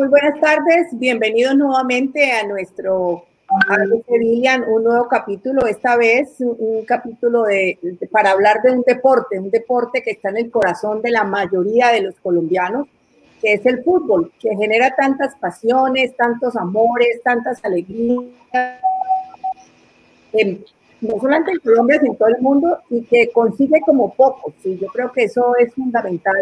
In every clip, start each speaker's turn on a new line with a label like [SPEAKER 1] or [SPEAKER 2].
[SPEAKER 1] muy buenas tardes. Bienvenidos nuevamente a nuestro Villian, un nuevo capítulo, esta vez un capítulo de, para hablar de un deporte, un deporte que está en el corazón de la mayoría de los colombianos, que es el fútbol, que genera tantas pasiones, tantos amores, tantas alegrías, no solamente en Colombia, sino en todo el mundo, y que consigue como pocos. Y yo creo que eso es fundamental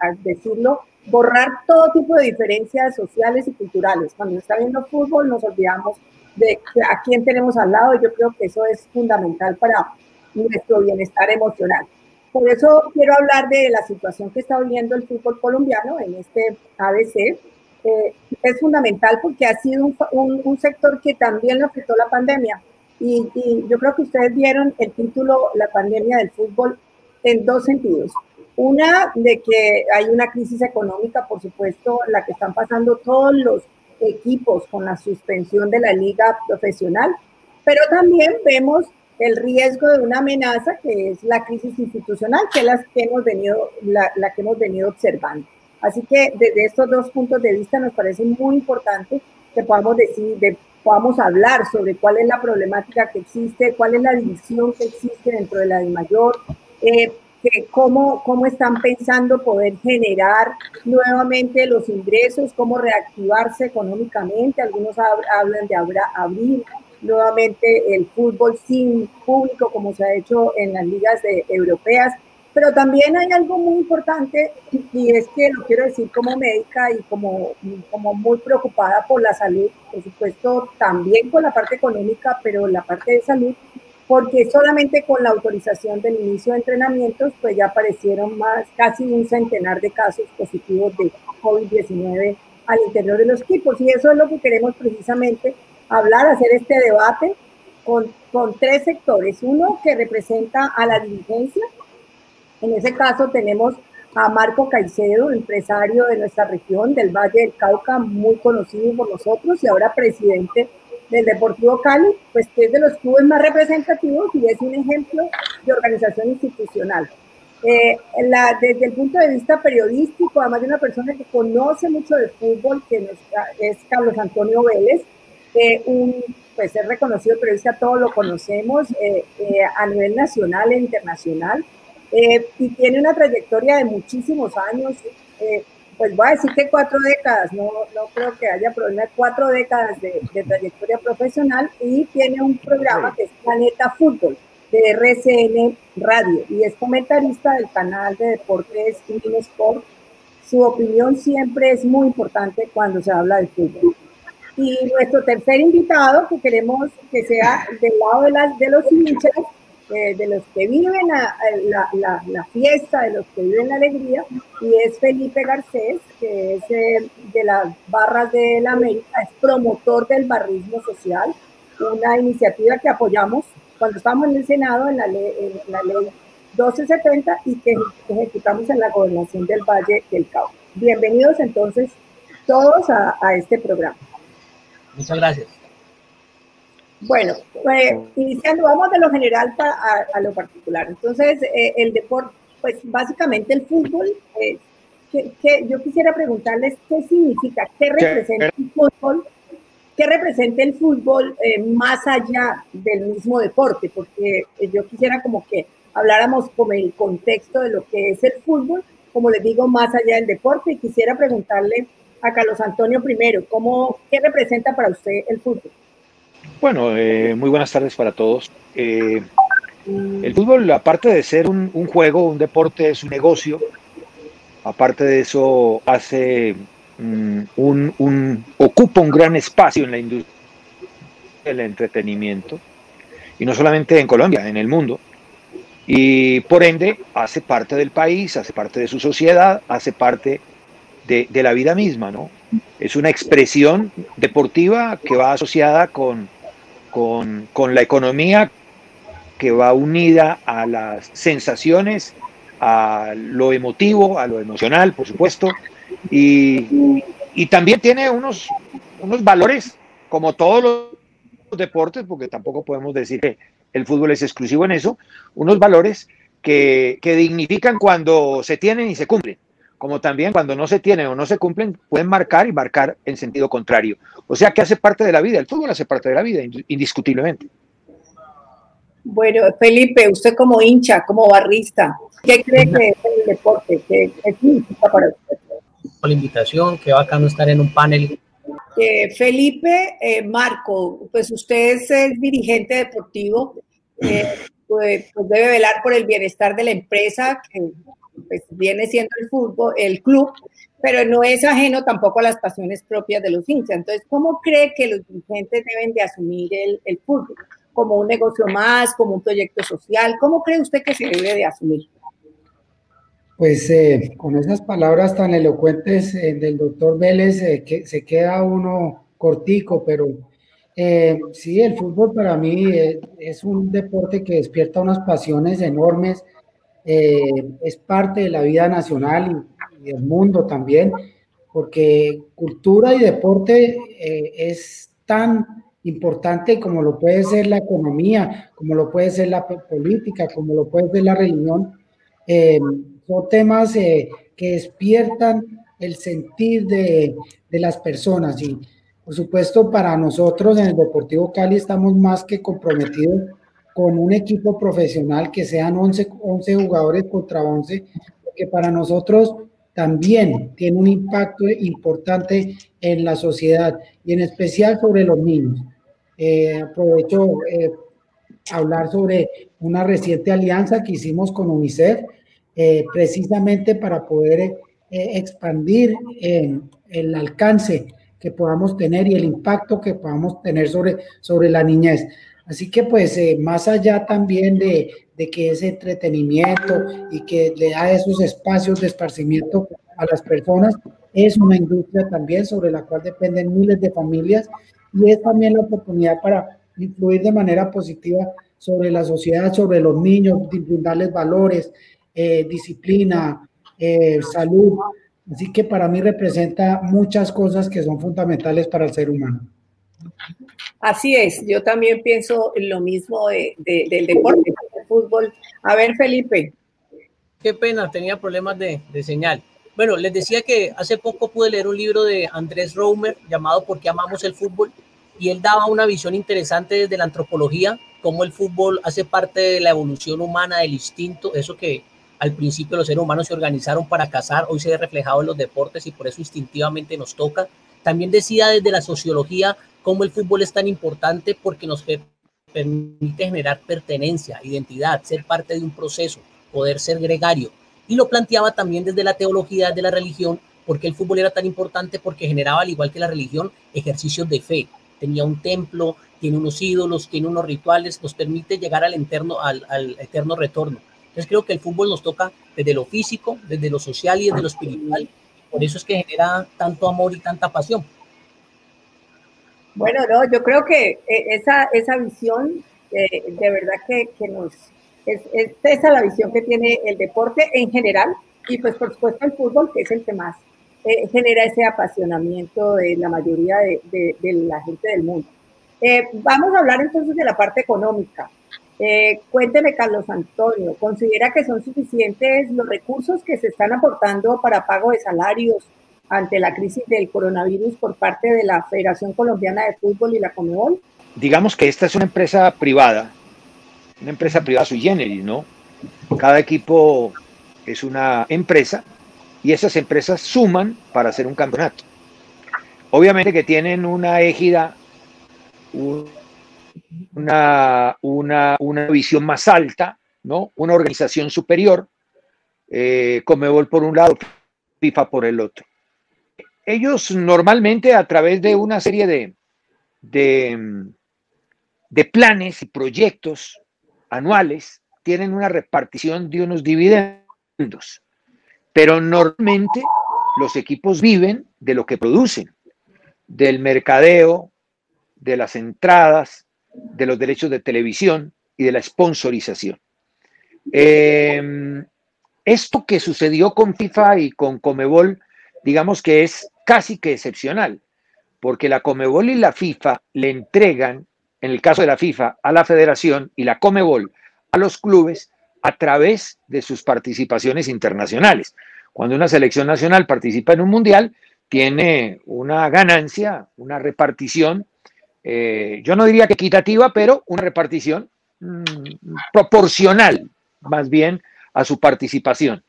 [SPEAKER 1] a, decirlo, borrar todo tipo de diferencias sociales y culturales. Cuando está viendo fútbol nos olvidamos de a quién tenemos al lado y yo creo que eso es fundamental para nuestro bienestar emocional. Por eso quiero hablar de la situación que está viviendo el fútbol colombiano en este ABC. Eh, es fundamental porque ha sido un, un, sector que también lo afectó la pandemia. Y, y, yo creo que ustedes vieron el título La pandemia del fútbol en dos sentidos. Una, de que hay una crisis económica, por supuesto, la que están pasando todos los equipos con la suspensión de la liga profesional, pero también vemos el riesgo de una amenaza que es la crisis institucional, que es la que hemos venido, la, la que hemos venido observando. Así que desde estos dos puntos de vista nos parece muy importante que podamos decir, de, podamos hablar sobre cuál es la problemática que existe, cuál es la división que existe dentro de la de mayor, eh, cómo, cómo están pensando poder generar nuevamente los ingresos, cómo reactivarse económicamente. Algunos hablan de abrir nuevamente el fútbol sin público, como se ha hecho en las ligas europeas. Pero también hay algo muy importante y es que lo quiero decir como médica y como, como muy preocupada por la salud, por supuesto también con la parte económica, pero la parte de salud, porque solamente con la autorización del inicio de entrenamientos, pues ya aparecieron más, casi un centenar de casos positivos de COVID-19 al interior de los equipos. Y eso es lo que queremos precisamente hablar, hacer este debate con, con tres sectores. Uno que representa a la dirigencia. En ese caso tenemos a Marco Caicedo, empresario de nuestra región, del Valle del Cauca, muy conocido por nosotros y ahora presidente del Deportivo Cali, pues es de los clubes más representativos y es un ejemplo de organización institucional. Eh, desde el punto de vista periodístico, además de una persona que conoce mucho de fútbol, que es Carlos Antonio Vélez, eh, un, pues es reconocido periodista, todos lo conocemos eh, a nivel nacional e internacional, y tiene una trayectoria de muchísimos años pues voy a decir que cuatro décadas, no, no creo que haya problema, cuatro décadas de, trayectoria profesional y tiene un programa que es Planeta Fútbol de RCN Radio y es comentarista del canal de deportes Sport. Su opinión siempre es muy importante cuando se habla de fútbol. Y nuestro tercer invitado, que queremos que sea del lado de, las, de los hinchas, eh, de los que viven la, la, la, fiesta, de los que viven la alegría, y es Felipe Garcés, que es eh, de las barras de la América, es promotor del barrismo social, una iniciativa que apoyamos cuando estábamos en el Senado en la ley, en la ley 1270 y que ejecutamos en la gobernación del Valle del Cauca. Bienvenidos entonces todos a, a este programa.
[SPEAKER 2] Muchas gracias.
[SPEAKER 1] Bueno, pues, iniciando, vamos de lo general a, lo particular. Entonces, eh, el deporte, pues básicamente el fútbol, eh, que, yo quisiera preguntarles qué significa, qué representa el fútbol, qué representa el fútbol eh, más allá del mismo deporte, porque yo quisiera como que habláramos como el contexto de lo que es el fútbol, como les digo, más allá del deporte, y quisiera preguntarle a Carlos Antonio primero, ¿cómo, ¿qué representa para usted el fútbol?
[SPEAKER 3] Bueno, eh, muy buenas tardes para todos. Eh, el fútbol, aparte de ser un, juego, un deporte, es un negocio. Aparte de eso, hace mm, un, ocupa un gran espacio en la industria del entretenimiento. Y no solamente en Colombia, en el mundo. Y por ende, hace parte del país, hace parte de su sociedad, hace parte de, de la vida misma, ¿no? Es una expresión deportiva que va asociada con con, la economía que va unida a las sensaciones, a lo emotivo, a lo emocional, por supuesto, y, también tiene unos, unos valores, como todos los deportes, porque tampoco podemos decir que el fútbol es exclusivo en eso, unos valores que, que dignifican cuando se tienen y se cumplen. Como también cuando no se tienen o no se cumplen, pueden marcar y marcar en sentido contrario. O sea que hace parte de la vida, el fútbol hace parte de la vida, indiscutiblemente.
[SPEAKER 1] Bueno, Felipe, usted como hincha, como barrista, ¿qué cree que es el deporte? ¿Qué, significa para usted?
[SPEAKER 2] Por la invitación, qué bacano estar en un panel.
[SPEAKER 1] Eh, Felipe eh, Marco, pues usted es el dirigente deportivo, eh, pues, pues, debe velar por el bienestar de la empresa, que pues, viene siendo el fútbol, el club, pero no es ajeno tampoco a las pasiones propias de los hinchas. Entonces, ¿cómo cree que los dirigentes deben de asumir el, el fútbol? ¿Como un negocio más, como un proyecto social? ¿Cómo cree usted que se debe de asumir?
[SPEAKER 4] Pues eh, con esas palabras tan elocuentes eh, del doctor Vélez, eh, que se queda uno cortico, pero sí, el fútbol para mí es un deporte que despierta unas pasiones enormes, es parte de la vida nacional y, del mundo también, porque cultura y deporte es tan importante como lo puede ser la economía, como lo puede ser la política, como lo puede ser la religión. Son temas eh, que despiertan el sentir de, de, las personas y por supuesto para nosotros en el Deportivo Cali estamos más que comprometidos con un equipo profesional que sean 11, 11 jugadores contra 11, porque para nosotros también tiene un impacto importante en la sociedad y en especial sobre los niños. Eh, aprovecho eh, hablar sobre una reciente alianza que hicimos con UNICEF, eh, precisamente para poder eh, expandir el alcance que podamos tener y el impacto que podamos tener sobre, sobre la niñez. Así que pues eh, más allá también de, que ese entretenimiento y que le da esos espacios de esparcimiento a las personas, es una industria también sobre la cual dependen miles de familias y es también la oportunidad para influir de manera positiva sobre la sociedad, sobre los niños, brindarles valores, eh, disciplina, eh, salud. Así que para mí representa muchas cosas que son fundamentales para el ser humano.
[SPEAKER 1] Así es, yo también pienso lo mismo del deporte, del fútbol. A ver, Felipe.
[SPEAKER 2] Qué pena, tenía problemas de, de, señal. Bueno, les decía que hace poco pude leer un libro de Andrés Romer llamado ¿Por qué amamos el fútbol? Y él daba una visión interesante desde la antropología, cómo el fútbol hace parte de la evolución humana, del instinto, eso que al principio los seres humanos se organizaron para cazar, hoy se ve reflejado en los deportes y por eso instintivamente nos toca. También decía desde la sociología cómo el fútbol es tan importante porque nos permite generar pertenencia, identidad, ser parte de un proceso, poder ser gregario. Y lo planteaba también desde la teología de la religión, porque el fútbol era tan importante porque generaba, al igual que la religión, ejercicios de fe. Tenía un templo, tiene unos ídolos, tiene unos rituales, nos permite llegar al, interno, al, eterno retorno. Entonces creo que el fútbol nos toca desde lo físico, desde lo social y desde lo espiritual. Por eso es que genera tanto amor y tanta pasión.
[SPEAKER 1] Bueno, no, yo creo que eh, esa, esa visión eh, de verdad que, que nos... Es, es, esa la visión que tiene el deporte en general y pues por supuesto el fútbol, que es el que más eh, genera ese apasionamiento de la mayoría de, de, la gente del mundo. vamos a hablar entonces de la parte económica. Eh, cuénteme, Carlos Antonio, ¿considera que son suficientes los recursos que se están aportando para pago de salarios ante la crisis del coronavirus por parte de la Federación Colombiana de Fútbol y la Comebol?
[SPEAKER 3] Digamos que esta es una empresa privada, una empresa privada sui generis, ¿no? Cada equipo es una empresa y esas empresas suman para hacer un campeonato. Obviamente que tienen una égida, un, una, una, una visión más alta, ¿no? Una organización superior, eh, Comebol por un lado, FIFA por el otro. Ellos normalmente a través de una serie de, de, planes y proyectos anuales tienen una repartición de unos dividendos, pero normalmente los equipos viven de lo que producen, del mercadeo, de las entradas, de los derechos de televisión y de la sponsorización. Eh, esto que sucedió con FIFA y con Comebol, digamos que es casi que excepcional, porque la Comebol y la FIFA le entregan, en el caso de la FIFA, a la federación y la Comebol a los clubes a través de sus participaciones internacionales. Cuando una selección nacional participa en un mundial, tiene una ganancia, una repartición, eh, yo no diría que equitativa, pero una repartición mm, proporcional, más bien, a su participación.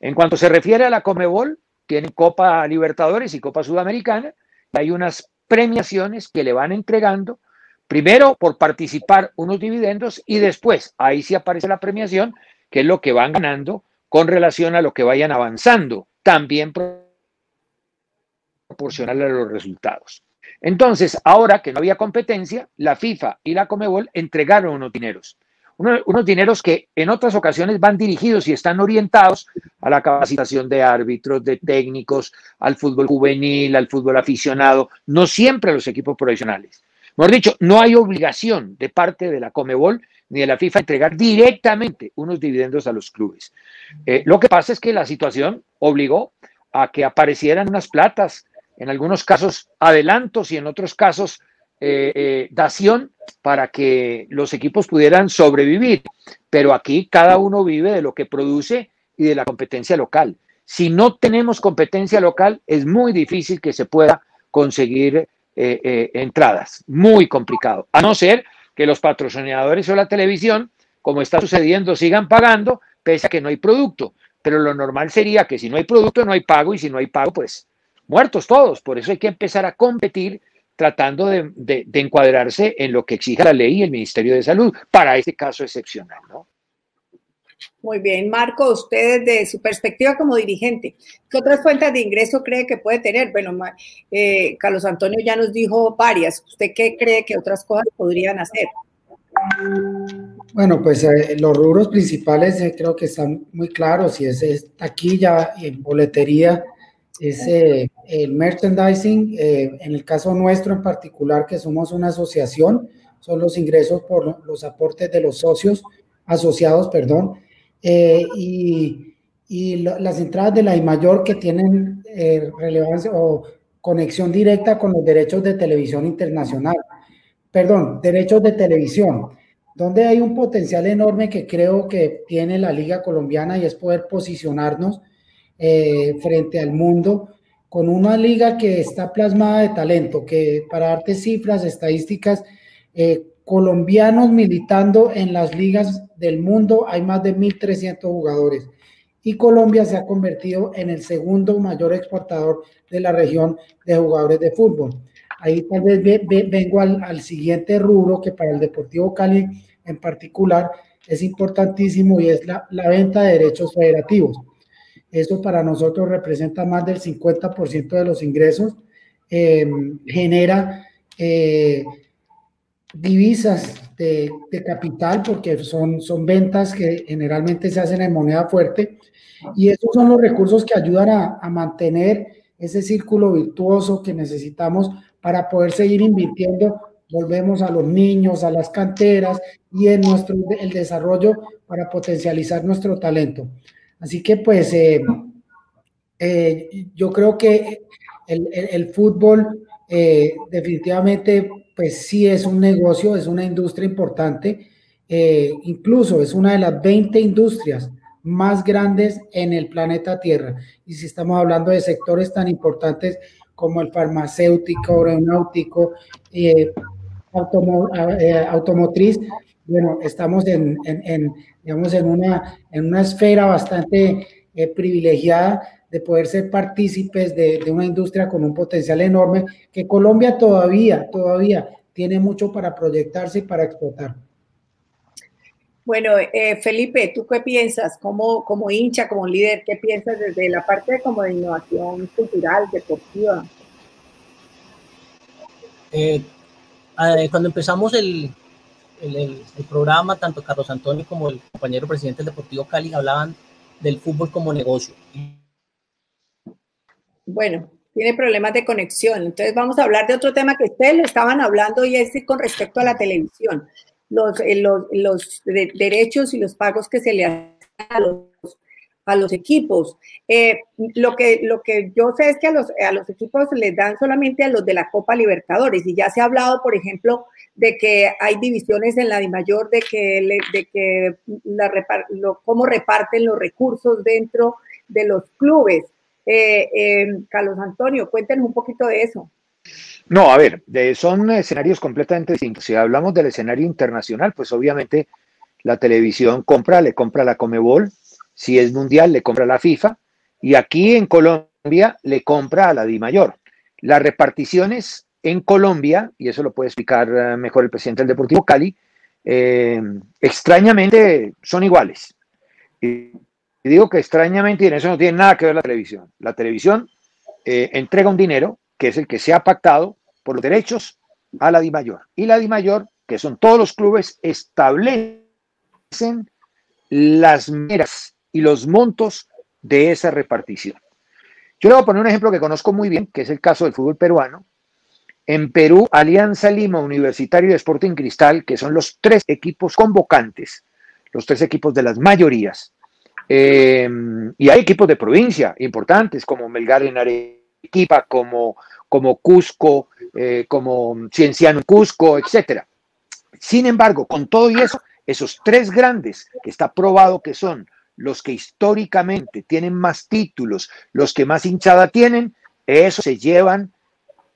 [SPEAKER 3] En cuanto se refiere a la Comebol, tiene Copa Libertadores y Copa Sudamericana, hay unas premiaciones que le van entregando, primero por participar unos dividendos y después, ahí sí aparece la premiación, que es lo que van ganando con relación a lo que vayan avanzando, también proporcional a los resultados. Entonces, ahora que no había competencia, la FIFA y la Comebol entregaron unos dineros unos dineros que en otras ocasiones van dirigidos y están orientados a la capacitación de árbitros, de técnicos, al fútbol juvenil, al fútbol aficionado, no siempre a los equipos profesionales. Mejor dicho, no hay obligación de parte de la Comebol ni de la FIFA entregar directamente unos dividendos a los clubes. Eh, lo que pasa es que la situación obligó a que aparecieran unas platas, en algunos casos adelantos y en otros casos eh, eh, dación para que los equipos pudieran sobrevivir. Pero aquí cada uno vive de lo que produce y de la competencia local. Si no tenemos competencia local, es muy difícil que se pueda conseguir eh, entradas. Muy complicado. A no ser que los patrocinadores o la televisión, como está sucediendo, sigan pagando, pese a que no hay producto. Pero lo normal sería que si no hay producto, no hay pago, y si no hay pago, pues muertos todos. Por eso hay que empezar a competir tratando de, encuadrarse en lo que exige la ley y el Ministerio de Salud para este caso excepcional, ¿no?
[SPEAKER 1] Muy bien, Marco, usted desde su perspectiva como dirigente, ¿qué otras fuentes de ingreso cree que puede tener? Bueno, eh, Carlos Antonio ya nos dijo varias. ¿Usted qué cree que otras cosas podrían hacer?
[SPEAKER 4] Bueno, pues eh, los rubros principales eh, creo que están muy claros y es, es taquilla, en boletería, es eh, el merchandising, eh, en el caso nuestro en particular, que somos una asociación, son los ingresos por los aportes de los socios, asociados, perdón, eh, y, y las entradas de la I mayor que tienen relevancia o conexión directa con los derechos de televisión internacional, perdón, derechos de televisión, donde hay un potencial enorme que creo que tiene la Liga Colombiana y es poder posicionarnos eh, frente al mundo, con una liga que está plasmada de talento, que para darte cifras, estadísticas, eh, colombianos militando en las ligas del mundo hay más de 1.300 jugadores. Y Colombia se ha convertido en el segundo mayor exportador de la región de jugadores de fútbol. Ahí tal vez vengo al, siguiente rubro que para el Deportivo Cali en particular es importantísimo y es la venta de derechos federativos. Eso para nosotros representa más del 50% de los ingresos. Em, genera eh, divisas de, capital porque son, son ventas que generalmente se hacen en moneda fuerte y esos son los recursos que ayudan a, a mantener ese círculo virtuoso que necesitamos para poder seguir invirtiendo volvemos a los niños, a las canteras y en nuestro el desarrollo para potencializar nuestro talento. Así que pues eh, eh, yo creo que el, fútbol eh, definitivamente pues sí es un negocio, es una industria importante, incluso es una de las 20 industrias más grandes en el planeta Tierra. Y si estamos hablando de sectores tan importantes como el farmacéutico, aeronáutico, automotriz, bueno, estamos en, digamos, en una, en una esfera bastante eh, privilegiada de poder ser partícipes de, una industria con un potencial enorme que Colombia todavía, todavía tiene mucho para proyectarse y para explotar.
[SPEAKER 1] Bueno, eh, Felipe, ¿tú qué piensas como, como hincha, como líder? ¿Qué piensas desde la parte como de innovación cultural, deportiva?
[SPEAKER 2] Eh, cuando empezamos el, el, programa, tanto Carlos Antonio como el compañero presidente del Deportivo Cali hablaban del fútbol como negocio.
[SPEAKER 1] Bueno, tiene problemas de conexión. Entonces vamos a hablar de otro tema que ustedes lo estaban hablando y es con respecto a la televisión. Los, eh, los, los derechos y los pagos que se le hacen a los a los equipos. Eh, lo, que, lo que yo sé es que a los, a los equipos les dan solamente a los de la Copa Libertadores y ya se ha hablado, por ejemplo, de que hay divisiones en la mayor, de que, de que la, cómo reparten los recursos dentro de los clubes. Eh, eh, Carlos Antonio, cuéntenos un poquito de eso.
[SPEAKER 3] No, a ver, son escenarios completamente distintos. Si hablamos del escenario internacional, pues obviamente la televisión compra, le compra la Comebol, si es mundial, le compra la FIFA, y aquí en Colombia le compra a la Di Mayor. Las reparticiones en Colombia, y eso lo puede explicar eh, mejor el presidente del Deportivo Cali, eh, extrañamente son iguales. Y digo que extrañamente, y en eso no tiene nada que ver la televisión. La televisión eh, entrega un dinero, que es el que se ha pactado por los derechos, a la Di Mayor. Y la Di Mayor, que son todos los clubes, establecen las meras y los montos de esa repartición. Yo le voy a poner un ejemplo que conozco muy bien, que es el caso del fútbol peruano. En Perú, Alianza Lima, Universitario de Sporting Cristal, que son los tres equipos convocantes, los tres equipos de las mayorías. Eh, y hay equipos de provincia importantes, como Melgar en Arequipa, como, como Cusco, eh, como Cienciano en Cusco, etc. Sin embargo, con todo y eso, esos tres grandes, que está probado que son los que históricamente tienen más títulos, los que más hinchada tienen, eso se llevan,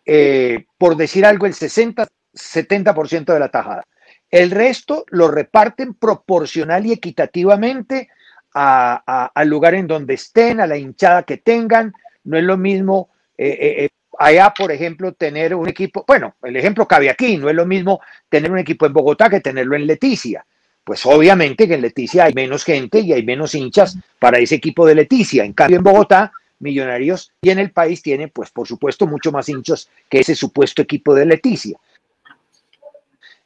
[SPEAKER 3] eh, por decir algo, el 60, 70% de la tajada. El resto lo reparten proporcional y equitativamente al lugar en donde estén, a la hinchada que tengan. No es lo mismo eh, eh, allá, por ejemplo, tener un equipo, bueno, el ejemplo cabe aquí, no es lo mismo tener un equipo en Bogotá que tenerlo en Leticia pues obviamente que en Leticia hay menos gente y hay menos hinchas para ese equipo de Leticia. En cambio, en Bogotá, Millonarios y en el país tiene, pues por supuesto, mucho más hinchas que ese supuesto equipo de Leticia.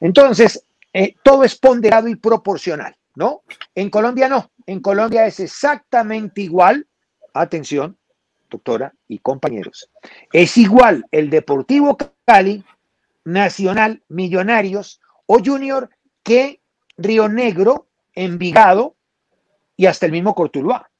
[SPEAKER 3] Entonces, eh, todo es ponderado y proporcional, ¿no? En Colombia no. En Colombia es exactamente igual. Atención, doctora y compañeros. Es igual el Deportivo Cali, Nacional, Millonarios o Junior que Río Negro, Envigado y hasta el mismo Cortuluá.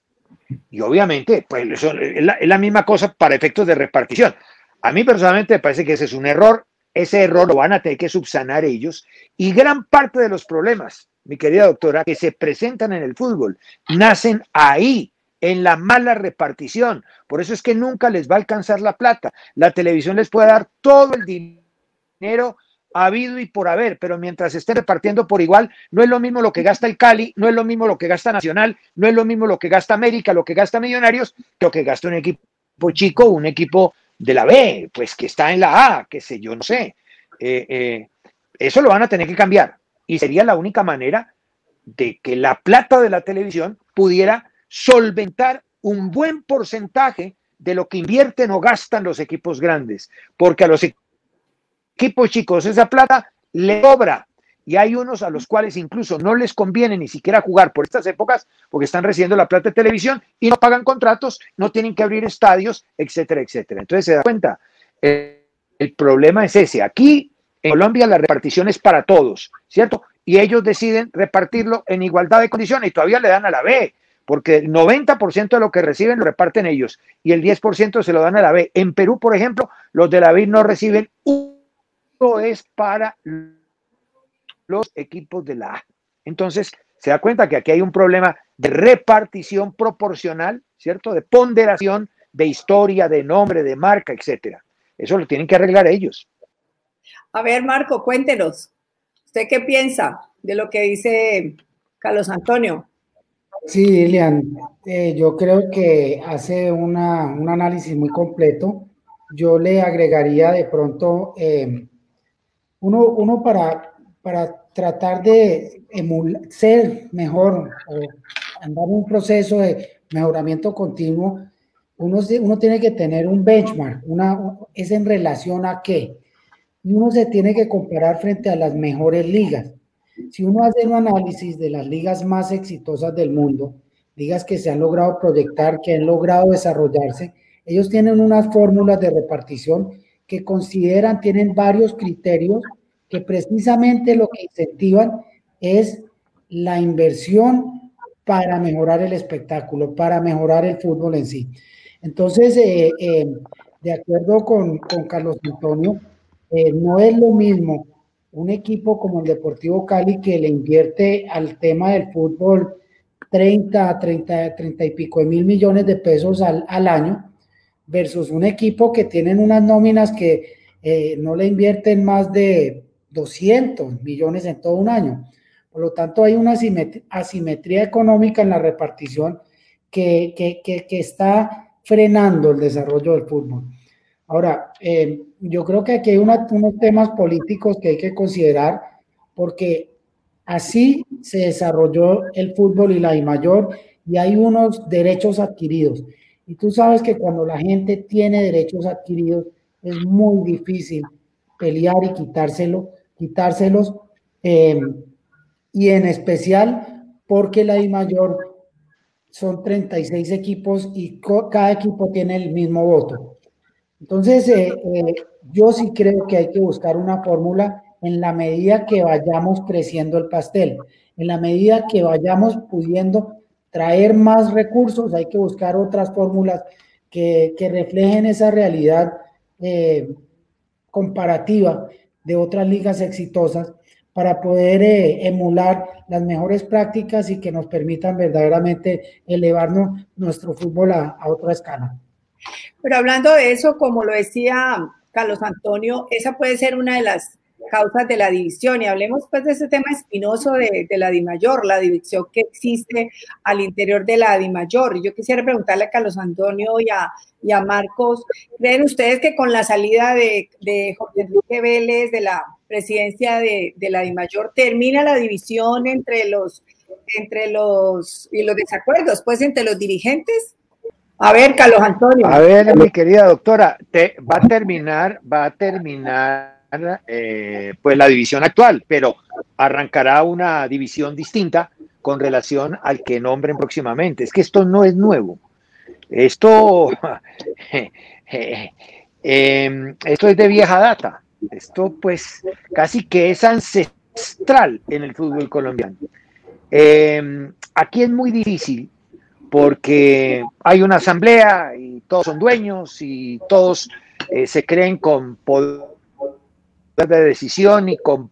[SPEAKER 3] Y obviamente, pues es la, es la misma cosa para efectos de repartición. A mí personalmente me parece que ese es un error. Ese error lo van a tener que subsanar ellos. Y gran parte de los problemas, mi querida doctora, que se presentan en el fútbol, nacen ahí, en la mala repartición. Por eso es que nunca les va a alcanzar la plata. La televisión les puede dar todo el dinero ha habido y por haber, pero mientras esté repartiendo por igual, no es lo mismo lo que gasta el Cali, no es lo mismo lo que gasta Nacional, no es lo mismo lo que gasta América, lo que gasta Millonarios, que lo que gasta un equipo chico, un equipo de la B, pues que está en la A, que sé yo, no sé. Eh, eh, eso lo van a tener que cambiar y sería la única manera de que la plata de la televisión pudiera solventar un buen porcentaje de lo que invierten o gastan los equipos grandes, porque a los equipos equipos chicos, esa plata le sobra. Y hay unos a los cuales incluso no les conviene ni siquiera jugar por estas épocas porque están recibiendo la plata de televisión y no pagan contratos, no tienen que abrir estadios, etcétera, etcétera. Entonces se da cuenta, el problema es ese. Aquí en Colombia la repartición es para todos, ¿cierto? Y ellos deciden repartirlo en igualdad de condiciones y todavía le dan a la B, porque el 90% de lo que reciben lo reparten ellos y el 10% se lo dan a la B. En Perú, por ejemplo, los de la B no reciben un es para los equipos de la A. Entonces, se da cuenta que aquí hay un problema de repartición proporcional, ¿cierto? De ponderación, de historia, de nombre, de marca, etcétera. Eso lo tienen que arreglar ellos.
[SPEAKER 1] A ver, Marco, cuéntenos. ¿Usted qué piensa de lo que dice Carlos Antonio?
[SPEAKER 4] Sí, Lilian, eh, yo creo que hace una, un análisis muy completo. Yo le agregaría de pronto eh, uno, para, para tratar de ser mejor o andar en un proceso de mejoramiento continuo, uno, uno tiene que tener un benchmark, una, es en relación a qué. Uno se tiene que comparar frente a las mejores ligas. Si uno hace un análisis de las ligas más exitosas del mundo, ligas que se han logrado proyectar, que han logrado desarrollarse, ellos tienen unas fórmulas de repartición que consideran, tienen varios criterios que precisamente lo que incentivan es la inversión para mejorar el espectáculo, para mejorar el fútbol en sí. Entonces, eh, eh, de acuerdo con, Carlos Antonio, eh, no es lo mismo un equipo como el Deportivo Cali que le invierte al tema del fútbol 30, 30, 30 y pico de mil millones de pesos al, al año, versus un equipo que tienen unas nóminas que eh, no le invierten más de 200 millones en todo un año. Por lo tanto, hay una asimetría, económica en la repartición que, que, que, está frenando el desarrollo del fútbol. Ahora, eh, yo creo que aquí hay unos temas políticos que hay que considerar porque así se desarrolló el fútbol y la I mayor y hay unos derechos adquiridos. Y tú sabes que cuando la gente tiene derechos adquiridos es muy difícil pelear y quitárselo, quitárselos. Eh, y en especial porque la I mayor son 36 equipos y cada equipo tiene el mismo voto. Entonces, eh, eh, yo sí creo que hay que buscar una fórmula en la medida que vayamos creciendo el pastel, en la medida que vayamos pudiendo traer más recursos, hay que buscar otras fórmulas que, reflejen esa realidad eh, comparativa de otras ligas exitosas para poder eh, emular las mejores prácticas y que nos permitan verdaderamente elevarnos nuestro fútbol a otra escala.
[SPEAKER 1] Pero hablando de eso, como lo decía Carlos Antonio, esa puede ser una de las causas de la división. Y hablemos pues de ese tema espinoso de, de la DIMAYOR, la división que existe al interior de la DIMAYOR. Yo quisiera preguntarle a Carlos Antonio y a, y a Marcos, ¿creen ustedes que con la salida de, de Jorge Enrique Vélez de la presidencia de, de la DIMAYOR termina la división entre los entre los y los desacuerdos, pues entre los dirigentes? A ver, Carlos Antonio.
[SPEAKER 3] A ver, mi querida doctora, te, va a terminar, va a terminar eh, pues la división actual, pero arrancará una división distinta con relación al que nombren próximamente. Es que esto no es nuevo. Esto, em, esto es de vieja data. Esto pues casi que es ancestral en el fútbol colombiano. Em, aquí es muy difícil porque hay una asamblea y todos son dueños y todos eh, se creen con poder de decisión y con,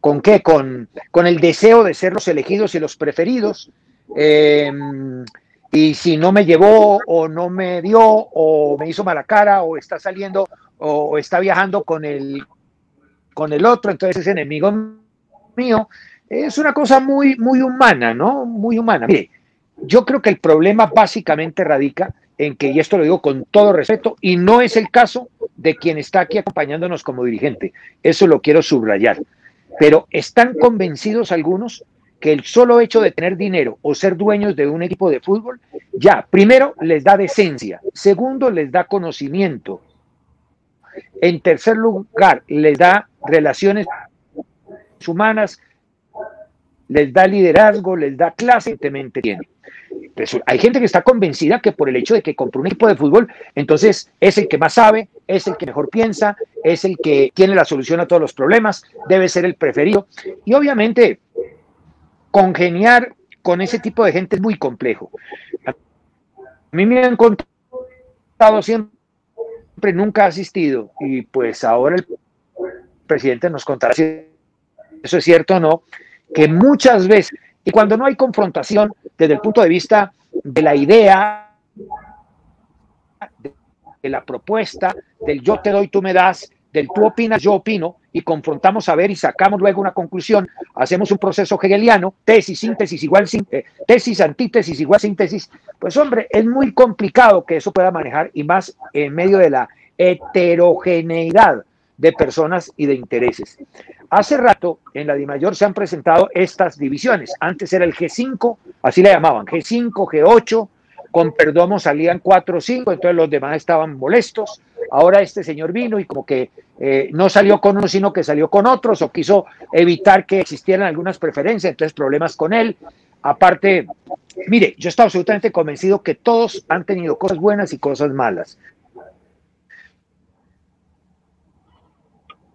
[SPEAKER 3] con, qué, con, con, el deseo de ser los elegidos y los preferidos. Em, y si no me llevó o no me dio o me hizo mala cara o está saliendo o, está viajando con el, con el otro, entonces es enemigo mío. Es una cosa muy, muy humana, ¿no? Muy humana. Mire, yo creo que el problema básicamente radica en que, y esto lo digo con todo respeto, y no es el caso de quien está aquí acompañándonos como dirigente, eso lo quiero subrayar, pero están convencidos algunos que el solo hecho de tener dinero o ser dueños de un equipo de fútbol, ya, primero les da decencia, segundo les da conocimiento, en tercer lugar les da relaciones humanas, les da liderazgo, les da clase, tiene. Pues, hay gente que está convencida que por el hecho de que compró un equipo de fútbol, entonces es el que más sabe, es el que mejor piensa, es el que tiene la solución a todos los problemas, debe ser el preferido. Y obviamente, congeniar con ese tipo de gente es muy complejo. A mí me han contado siempre, nunca ha asistido, y pues ahora el presidente nos contará si eso es cierto o no, que muchas veces y cuando no hay confrontación desde el punto de vista de la idea, de la propuesta, del yo te doy, tú me das, del tú opinas, yo opino, y confrontamos a ver y sacamos luego una conclusión, hacemos un proceso hegeliano, tesis, síntesis igual eh, tesis, antítesis igual síntesis, pues hombre, es muy complicado que eso pueda manejar y más en medio de la heterogeneidad de personas y de intereses. Hace rato en la DIMAYOR se han presentado estas divisiones. Antes era el G5, así le llamaban, G5, G8, con perdón salían 4 o 5, entonces los demás estaban molestos. Ahora este señor vino y como que eh, no salió con uno, sino que salió con otros o quiso evitar que existieran algunas preferencias, entonces problemas con él. Aparte, mire, yo estaba absolutamente convencido que todos han tenido cosas buenas y cosas malas.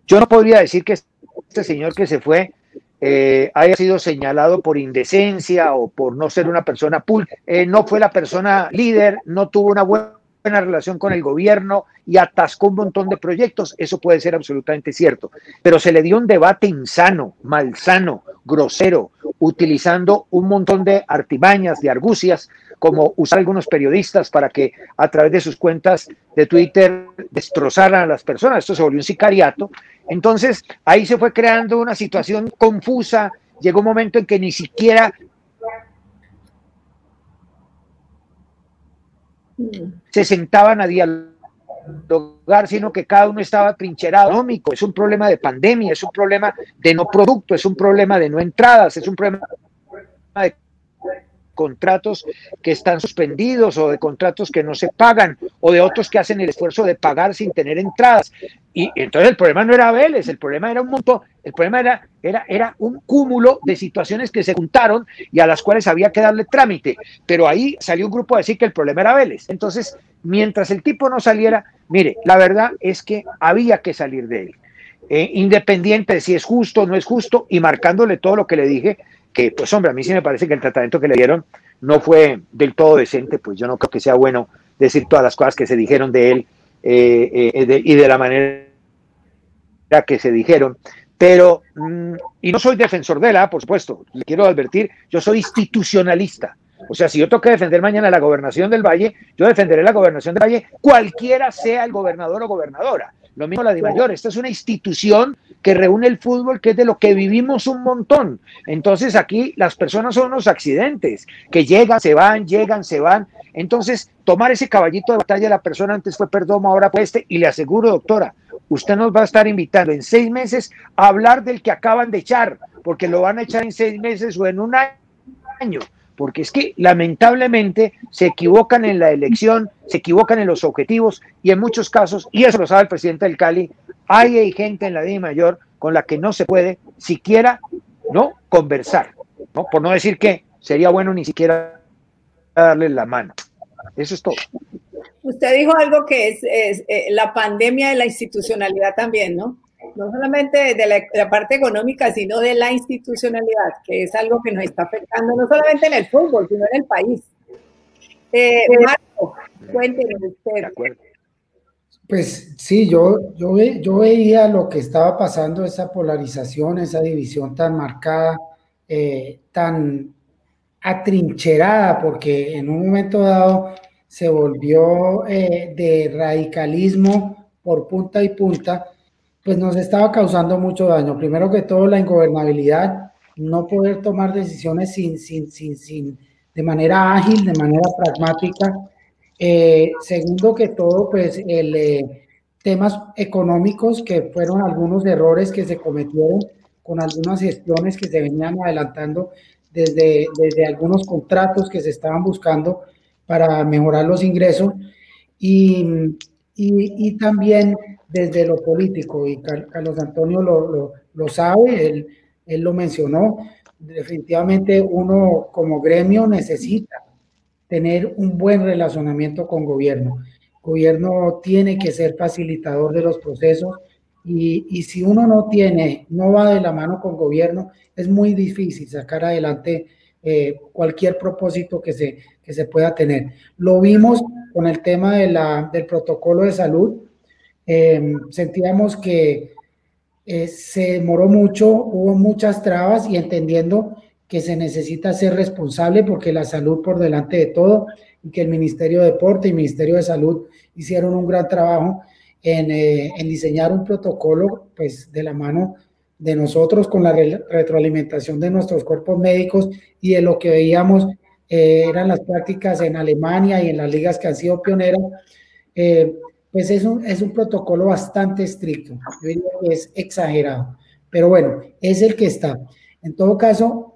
[SPEAKER 3] Yo no podría decir que este señor que se fue eh, haya sido señalado por indecencia o por no ser una persona pulcra. Eh, no fue la persona líder, no tuvo una buena buena relación con el gobierno y atascó un montón de proyectos, eso puede ser absolutamente cierto, pero se le dio un debate insano, malsano, grosero, utilizando un montón de artimañas, de argucias, como usar algunos periodistas para que a través de sus cuentas de Twitter destrozaran a las personas. Esto se volvió un sicariato. Entonces, ahí se fue creando una situación confusa. Llegó un momento en que ni siquiera se sentaban a dialogar, sino que cada uno estaba trincherado. Económico. Es un problema de pandemia, es un problema de no producto, es un problema de no entradas, es un problema de contratos que están suspendidos o de contratos que no se pagan o de otros que hacen el esfuerzo de pagar sin tener entradas. Y entonces el problema no era Vélez, el problema era un montón, el problema era, era, era un cúmulo de situaciones que se juntaron y a las cuales había que darle trámite. Pero ahí salió un grupo a decir que el problema era Vélez. Entonces, mientras el tipo no saliera, mire, la verdad es que había que salir de él. Eh, independiente de si es justo o no es justo y marcándole todo lo que le dije, que pues hombre, a mí sí me parece que el tratamiento que le dieron no fue del todo decente, pues yo no creo que sea bueno decir todas las cosas que se dijeron de él eh, eh, y de la manera que se dijeron. Pero, mm, y no soy defensor de la, por supuesto, le quiero advertir, yo soy institucionalista. O sea, si yo tengo que defender mañana la gobernación del Valle, yo defenderé la gobernación del Valle, cualquiera sea el gobernador o gobernadora. Lo mismo la de Mayor. Esta es una institución que reúne el fútbol, que es de lo que vivimos un montón. Entonces aquí las personas son unos accidentes, que llegan, se van, llegan, se van. Entonces, tomar ese caballito de batalla, la persona antes fue Perdomo, ahora pues este, y le aseguro, doctora, usted nos va a estar invitando en seis meses a hablar del que acaban de echar, porque lo van a echar en seis meses o en un año porque es que lamentablemente se equivocan en la elección, se equivocan en los objetivos y en muchos casos, y eso lo sabe el presidente del Cali, hay, gente en la DIMA mayor con la que no se puede siquiera no conversar, ¿no? por no decir que sería bueno ni siquiera darle la mano. Eso es todo.
[SPEAKER 1] Usted dijo algo que es, eh, la pandemia de la institucionalidad también, ¿no? No solamente de la, parte económica, sino de la institucionalidad, que es algo que nos está afectando no solamente en el fútbol, sino en el país. Eh, Marco, cuéntenos usted.
[SPEAKER 4] Pues sí, yo, yo, yo veía lo que estaba pasando, esa polarización, esa división tan marcada, eh, tan atrincherada, porque en un momento dado se volvió eh, de radicalismo por punta y punta, pues nos estaba causando mucho daño. Primero que todo, la ingobernabilidad, no poder tomar decisiones sin, sin, sin, sin de manera ágil, de manera pragmática. Eh, segundo que todo, pues el, eh, temas económicos, que fueron algunos errores que se cometieron con algunas gestiones que se venían adelantando desde, desde algunos contratos que se estaban buscando para mejorar los ingresos. Y, y, y también desde lo político, y Carlos Antonio lo, lo, sabe, él, él, lo mencionó, definitivamente uno como gremio necesita tener un buen relacionamiento con gobierno. Gobierno tiene que ser facilitador de los procesos y, y, si uno no tiene, no va de la mano con gobierno, es muy difícil sacar adelante eh, cualquier propósito que se, que se pueda tener. Lo vimos con el tema de la, del protocolo de salud, Em, sentíamos que eh, se demoró mucho, hubo muchas trabas y entendiendo que se necesita ser responsable porque la salud por delante de todo y que el Ministerio de Deporte y el Ministerio de Salud hicieron un gran trabajo en, eh, en diseñar un protocolo pues de la mano de nosotros con la retroalimentación de nuestros cuerpos médicos y de lo que veíamos eh, eran las prácticas en Alemania y en las ligas que han sido pioneras, pues es un, es un protocolo bastante estricto, yo diría que es exagerado, pero bueno, es el que está. En todo caso,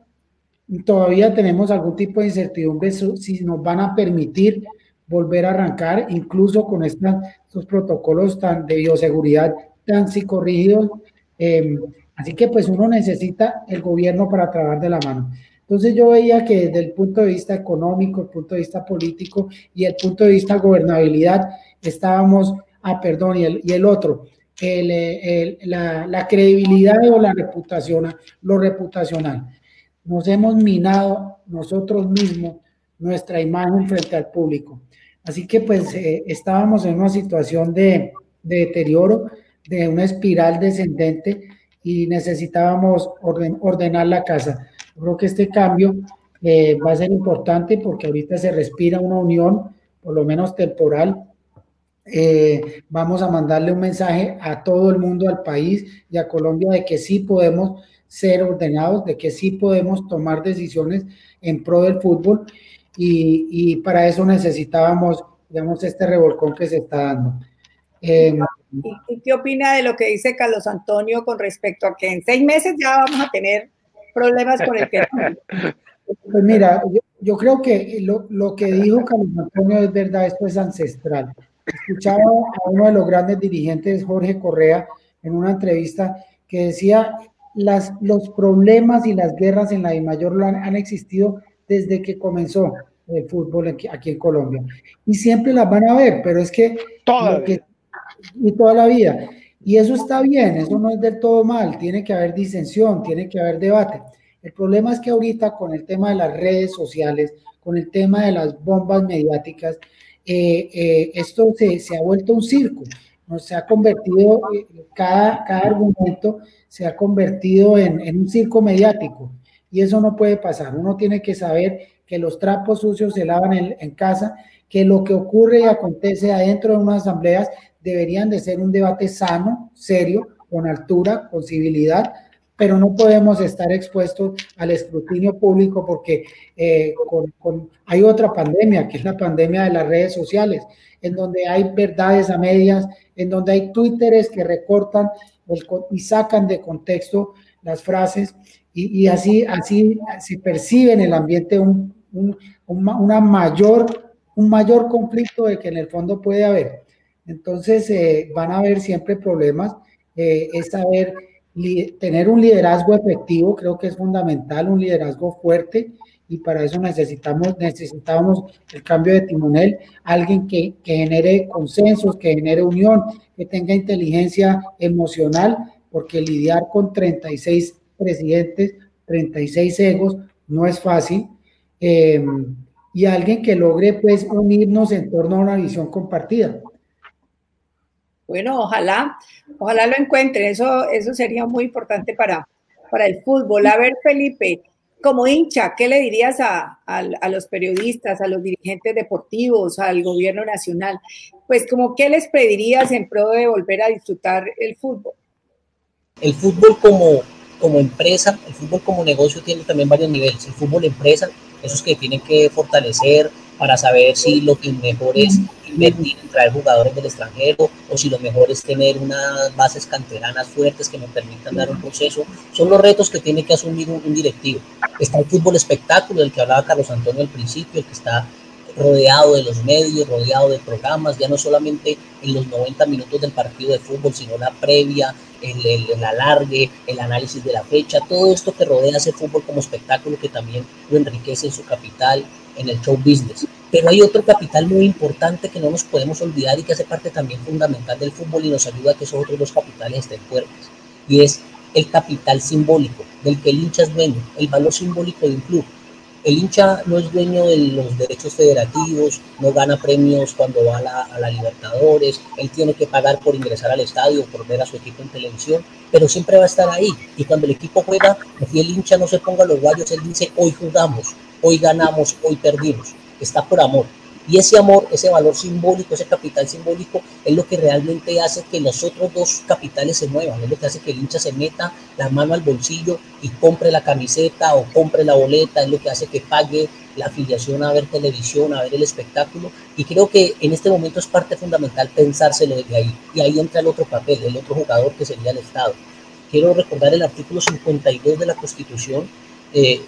[SPEAKER 4] todavía tenemos algún tipo de incertidumbre si nos van a permitir volver a arrancar, incluso con estos protocolos tan de bioseguridad tan psicorrígidos. Eh, así que pues uno necesita el gobierno para trabajar de la mano. Entonces yo veía que desde el punto de vista económico, el punto de vista político y el punto de vista gobernabilidad, estábamos, ah, perdón, y el, y el otro, el, la, la, credibilidad o la reputación, lo reputacional. Nos hemos minado nosotros mismos nuestra imagen frente al público. Así que pues eh, estábamos en una situación de, deterioro, de una espiral descendente y necesitábamos ordenar la casa. creo que este cambio eh, va a ser importante porque ahorita se respira una unión, por lo menos temporal. Eh, vamos a mandarle un mensaje a todo el mundo, al país y a Colombia de que sí podemos ser ordenados, de que sí podemos tomar decisiones en pro del fútbol y, para eso necesitábamos, digamos, este revolcón que se está dando.
[SPEAKER 1] Em, ¿Y, qué opina de lo que dice Carlos Antonio con respecto a que en seis meses ya vamos a tener problemas con el tema?
[SPEAKER 4] Pues mira, yo, creo que lo, lo, que dijo Carlos Antonio es verdad, esto es ancestral. Escuchaba a uno de los grandes dirigentes, Jorge Correa, en una entrevista que decía, las, los problemas y las guerras en la I mayor han, han existido desde que comenzó el fútbol aquí en Colombia. Y siempre las van a ver, pero es que...
[SPEAKER 3] Toda
[SPEAKER 4] y toda la vida. Y eso está bien, eso no es del todo mal, tiene que haber disensión, tiene que haber debate. El problema es que ahorita con el tema de las redes sociales, con el tema de las bombas mediáticas, eh, eh, esto se, se, ha vuelto un circo, se ha convertido, eh, cada, cada argumento se ha convertido en, en un circo mediático y eso no puede pasar. Uno tiene que saber que los trapos sucios se lavan en, casa, que lo que ocurre y acontece adentro de unas asambleas deberían de ser un debate sano, serio, con altura, con civilidad, pero no podemos estar expuestos al escrutinio público porque eh, hay otra pandemia, que es la pandemia de las redes sociales, en donde hay verdades a medias, en donde hay twitteres que recortan y sacan de contexto las frases y, así, así se percibe en el ambiente un, una mayor, un mayor conflicto de que en el fondo puede haber. Entonces eh, van a haber siempre problemas, eh, es saber tener un liderazgo efectivo, creo que es fundamental, un liderazgo fuerte y para eso necesitamos, necesitamos el cambio de timonel, alguien que, genere consensos, que genere unión, que tenga inteligencia emocional, porque lidiar con 36 presidentes, 36 egos, no es fácil. Em, y alguien que logre pues unirnos en torno a una visión compartida.
[SPEAKER 1] Bueno, ojalá, ojalá lo encuentren, eso, eso sería muy importante para, para el fútbol. A ver, Felipe, como hincha, ¿qué le dirías a, a, los periodistas, a los dirigentes deportivos, al gobierno nacional? Pues como, ¿qué les pedirías en pro de volver a disfrutar el fútbol?
[SPEAKER 2] El fútbol como, como empresa, el fútbol como negocio tiene también varios niveles. El fútbol empresa, esos que tienen que fortalecer para saber si lo que mejor es invertir en traer jugadores del extranjero o si lo mejor es tener unas bases canteranas fuertes que me permitan dar un proceso. Son los retos que tiene que asumir un, un directivo. Está el fútbol espectáculo, del que hablaba Carlos Antonio al principio, el que está rodeado de los medios, rodeado de programas, ya no solamente en los 90 minutos del partido de fútbol, sino la previa, el, el, alargue, el análisis de la fecha, todo esto que rodea ese fútbol como espectáculo que también lo enriquece en su capital, en el show business. Pero hay otro capital muy importante que no nos podemos olvidar y que hace parte también fundamental del fútbol y nos ayuda a que esos otros dos capitales estén fuertes. Y es el capital simbólico, del que el hincha es dueño, el valor simbólico de un club el hincha no es dueño de los derechos federativos, no gana premios cuando va a la, Libertadores, él tiene que pagar por ingresar al estadio, por ver a su equipo en televisión, pero siempre va a estar ahí. Y cuando el equipo juega, si el hincha no se ponga los guayos, él dice, hoy jugamos, hoy ganamos, hoy perdimos. Está por amor. Y ese amor, ese valor simbólico, ese capital simbólico, es lo que realmente hace que los otros dos capitales se muevan, es lo que hace que el hincha se meta la mano al bolsillo y compre la camiseta o compre la boleta, es lo que hace que pague la afiliación a ver televisión, a ver el espectáculo. Y creo que en este momento es parte fundamental pensárselo desde ahí. Y ahí entra el otro papel, el otro jugador que sería el Estado. Quiero recordar el artículo 52 de la Constitución, eh,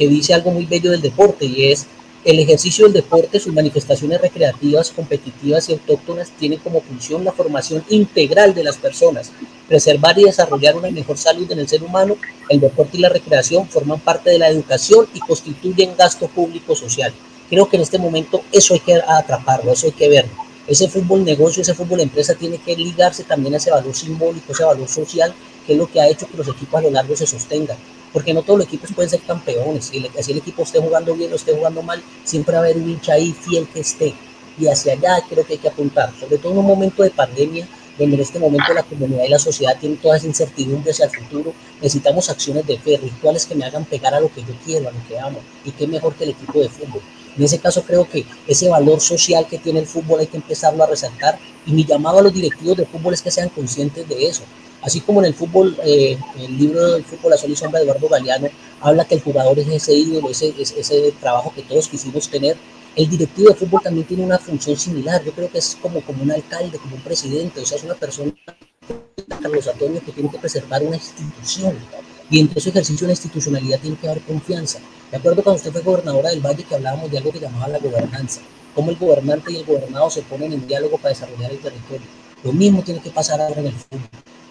[SPEAKER 2] que dice algo muy bello del deporte y es el ejercicio del deporte, sus manifestaciones recreativas, competitivas y autóctonas tienen como función la formación integral de las personas, preservar y desarrollar una mejor salud en el ser humano. El deporte y la recreación forman parte de la educación y constituyen gasto público social. Creo que en este momento eso hay que atraparlo, eso hay que verlo. Ese fútbol negocio, ese fútbol empresa tiene que ligarse también a ese valor simbólico, ese valor social, que es lo que ha hecho que los equipos a lo largo se sostengan porque no todos los equipos pueden ser campeones. Si el, el equipo esté jugando bien o esté jugando mal, siempre va a haber un hincha ahí fiel que esté. y hacia allá creo que hay que apuntar, sobre todo en un momento de pandemia donde en este momento la comunidad y la sociedad tienen toda esa incertidumbre hacia el futuro, necesitamos acciones de fe, rituales que me hagan pegar a lo que yo quiero, a lo que amo, y qué mejor que el equipo de fútbol. En ese caso creo que ese valor social que tiene el fútbol hay que empezarlo a resaltar y mi llamado a los directivos de fútbol es que sean conscientes de eso. Así como en el fútbol, eh, el libro del fútbol Sol y Sombra de Eduardo Galeano habla que el jugador es ese ídolo, ese, ese trabajo que todos quisimos tener, el directivo de fútbol también tiene una función similar. Yo creo que es como, como un alcalde, como un presidente, o sea, es una persona, Carlos Antonio, que tiene que preservar una institución. Y entre ese ejercicio de la institucionalidad tiene que haber confianza. De acuerdo cuando usted fue gobernadora del Valle que hablábamos de algo que llamaba la gobernanza, cómo el gobernante y el gobernado se ponen en diálogo para desarrollar el territorio. Lo mismo tiene que pasar ahora en el fútbol.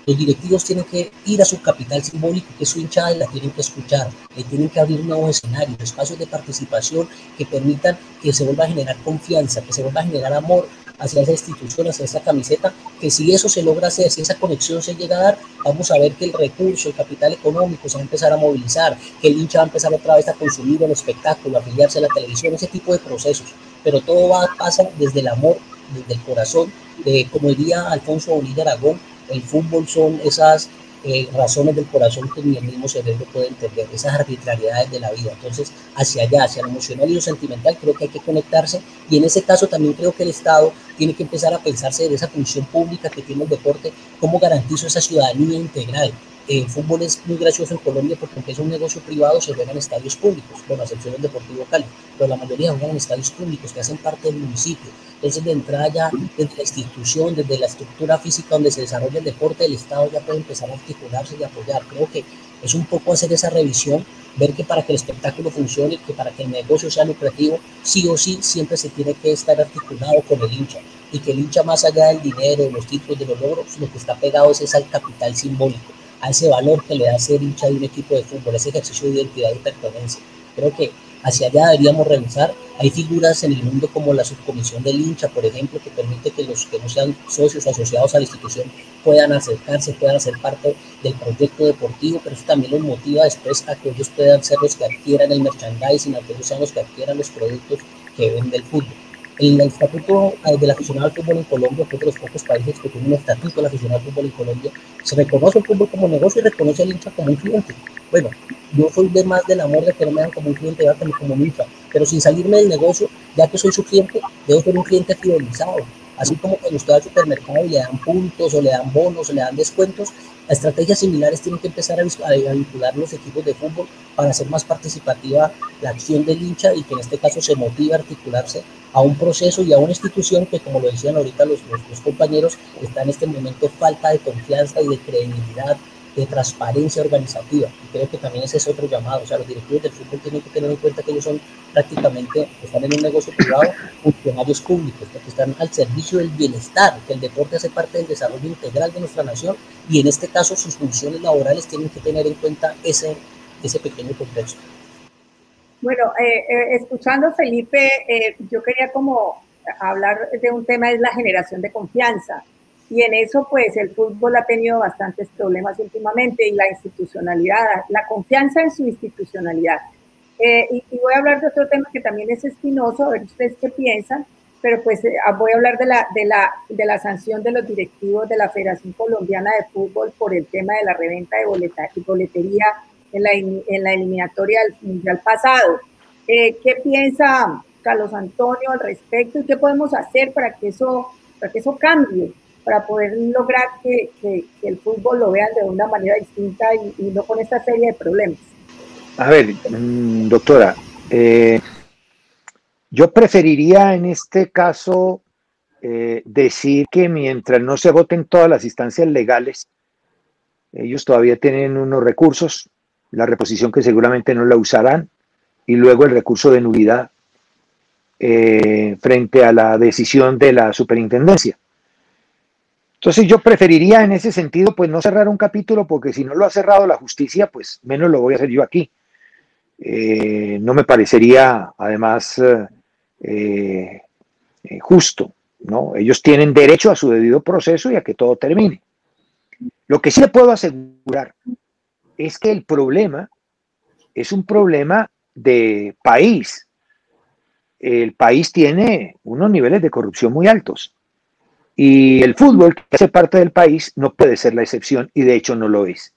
[SPEAKER 2] Los directivos tienen que ir a su capital simbólico, que es su hinchada, y la tienen que escuchar. Le tienen que abrir nuevos escenarios, espacios de participación que permitan que se vuelva a generar confianza, que se vuelva a generar amor hacia esa institución, hacia esa camiseta, que si eso se logra hacer, si esa conexión se llega a dar, vamos a ver que el recurso, el capital económico se va a empezar a movilizar, que el hincha va a empezar otra vez a consumir el espectáculo, a afiliarse a la televisión, ese tipo de procesos. Pero todo va a pasar desde el amor, desde el corazón, como diría Alfonso Bonilla Aragón, el fútbol son esas eh, razones del corazón que ni el mismo cerebro puede entender, esas arbitrariedades de la vida. Entonces, hacia allá, hacia lo emocional y lo sentimental, creo que hay que conectarse y en ese caso también creo que el Estado tiene que empezar a pensarse de esa función pública que tiene el deporte, cómo garantizo esa ciudadanía integral, el fútbol es muy gracioso en Colombia porque aunque es un negocio privado, se juega en estadios públicos, a excepción del Deportivo Cali, pero la mayoría juegan en estadios públicos que hacen parte del municipio. Entonces, de entrada ya, desde la institución, desde la estructura física donde se desarrolla el deporte, el Estado ya puede empezar a articularse y apoyar. Creo que es un poco hacer esa revisión, ver que para que el espectáculo funcione, que para que el negocio sea lucrativo, sí o sí siempre se tiene que estar articulado con el hincha y que el hincha más allá del dinero, de los títulos, de los logros, lo que está pegado es al capital simbólico a ese valor que le da ser hincha de un equipo de fútbol, ese ejercicio de identidad y pertenencia. Creo que hacia allá deberíamos revisar. Hay figuras en el mundo como la subcomisión del hincha, por ejemplo, que permite que los que no sean socios asociados a la institución puedan acercarse, puedan hacer parte del proyecto deportivo, pero eso también los motiva después a que ellos puedan ser los que adquieran el merchandising, a que ellos sean los que adquieran los productos que vende el fútbol. El estatuto eh, del aficionado al fútbol en Colombia, es de los pocos países que tiene un estatuto del aficionado al fútbol en Colombia, se reconoce el fútbol como negocio y reconoce al hincha como un cliente. Bueno, yo soy de más del amor de que no me dan como un cliente, como, como un hincha, pero sin salirme del negocio, ya que soy su cliente, debo ser un cliente fidelizado. Así como cuando usted va al supermercado y le dan puntos o le dan bonos o le dan descuentos, estrategias similares tienen que empezar a, vincular los equipos de fútbol para hacer más participativa la acción del hincha y que en este caso se motive a articularse a un proceso y a una institución que, como lo decían ahorita los, los, compañeros, está en este momento falta de confianza y de credibilidad, de transparencia organizativa. Y creo que también ese es otro llamado. O sea, los directivos del fútbol tienen que tener en cuenta que ellos son prácticamente, están en un negocio privado, funcionarios públicos, que están al servicio del bienestar, que el deporte hace parte del desarrollo integral de nuestra nación y en este caso sus funciones laborales tienen que tener en cuenta ese, ese pequeño contexto.
[SPEAKER 1] Bueno, eh, eh, escuchando Felipe, eh, yo quería como hablar de un tema, es la generación de confianza. Y en eso, pues, el fútbol ha tenido bastantes problemas últimamente y la institucionalidad, la confianza en su institucionalidad. y, voy a hablar de otro tema que también es espinoso, a ver ustedes qué piensan, pero pues ah, voy a hablar de la, de, la, de la sanción de los directivos de la Federación Colombiana de Fútbol por el tema de la reventa de boleta, boletería en la, en la eliminatoria del Mundial pasado. Eh, ¿Qué piensa Carlos Antonio al respecto y qué podemos hacer para que eso, para que eso cambie, para poder lograr que, el fútbol lo vean de una manera distinta y, no con esta serie de problemas?
[SPEAKER 3] A ver, mm, doctora, eh, yo preferiría en este caso eh, decir que mientras no se voten todas las instancias legales, ellos todavía tienen unos recursos la reposición que seguramente no la usarán, y luego el recurso de nulidad eh, frente a la decisión de la superintendencia. Entonces yo preferiría en ese sentido pues no cerrar un capítulo porque si no lo ha cerrado la justicia pues menos lo voy a hacer yo aquí. Eh, no me parecería además eh, justo, ¿no? Ellos tienen derecho a su debido proceso y a que todo termine. Lo que sí le puedo asegurar es que el problema es un problema de país. el país tiene unos niveles de corrupción muy altos. Y el fútbol, que hace parte del país, no puede ser la excepción y de hecho no lo es.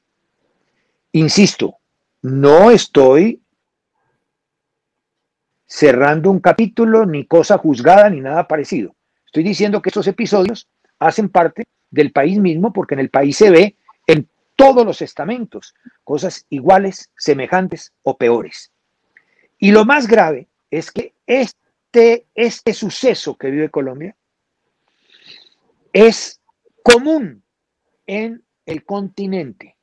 [SPEAKER 3] Insisto, no estoy cerrando un capítulo, ni cosa juzgada, ni nada parecido. Estoy diciendo que estos episodios hacen parte del país mismo porque en el país se ve en todos los estamentos cosas iguales, semejantes o peores. Y lo más grave es que este, este suceso que vive Colombia es común en el continente,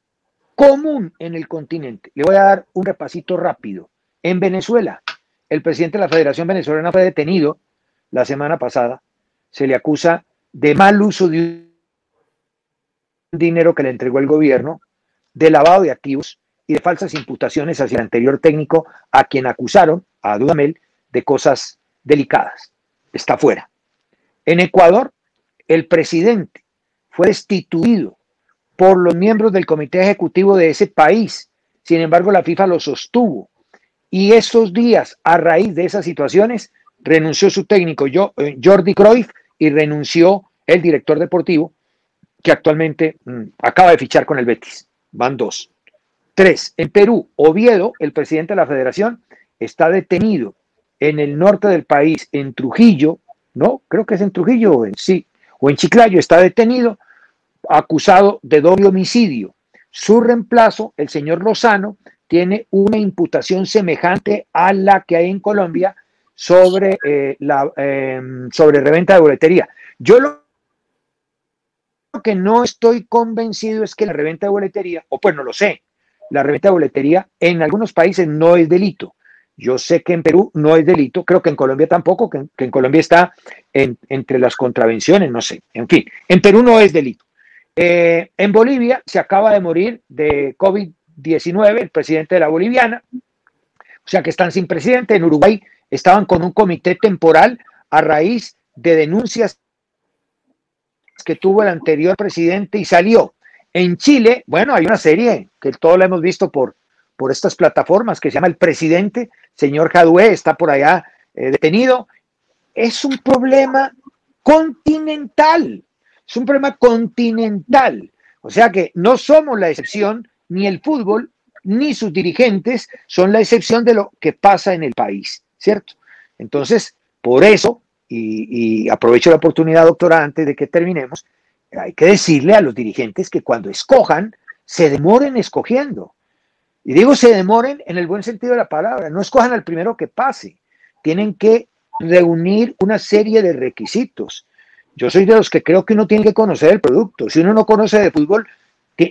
[SPEAKER 3] común en el continente. Le voy a dar un repasito rápido. En Venezuela, el presidente de la Federación Venezolana fue detenido la semana pasada. Se le acusa de mal uso de un dinero que le entregó el gobierno, de lavado de activos y de falsas imputaciones hacia el anterior técnico a quien acusaron, a Dudamel, de cosas delicadas. Está fuera. En Ecuador, el presidente fue destituido por los miembros del comité ejecutivo de ese país. Sin embargo, la FIFA lo sostuvo y esos días, a raíz de esas situaciones, renunció su técnico eh, Jordi Cruyff y renunció el director deportivo, que actualmente mm, acaba de fichar con el Betis. Van dos. Tres, en Perú, Oviedo, el presidente de la federación, está detenido en el norte del país, en Trujillo, ¿no? Creo que es en Trujillo sí, o en Chiclayo, está detenido, acusado de doble homicidio. Su reemplazo, el señor Lozano, tiene una imputación semejante a la que hay en Colombia sobre, eh, la, em, sobre reventa de boletería. Yo lo que no estoy convencido es que la reventa de boletería, o pues no lo sé, la reventa de boletería en algunos países no es delito. Yo sé que en Perú no es delito, creo que en Colombia tampoco, que, en Colombia está entre las contravenciones, no sé. En fin, en Perú no es delito. Eh, en Bolivia se acaba de morir de COVID 19, el presidente de la boliviana, o sea que están sin presidente. En Uruguay estaban con un comité temporal a raíz de denuncias que tuvo el anterior presidente y salió. En Chile, bueno, hay una serie que todos la hemos visto por, por estas plataformas que se llama El Presidente, señor Jadue, está por allá eh, detenido. Es un problema continental, es un problema continental. O sea que no somos la excepción ni el fútbol ni sus dirigentes son la excepción de lo que pasa en el país, ¿cierto? Entonces, por eso, y, aprovecho la oportunidad, doctora, antes de que terminemos, hay que decirle a los dirigentes que cuando escojan, se demoren escogiendo. Y digo se demoren en el buen sentido de la palabra, no escojan al primero que pase, tienen que reunir una serie de requisitos. Yo soy de los que creo que uno tiene que conocer el producto. Si uno no conoce de fútbol,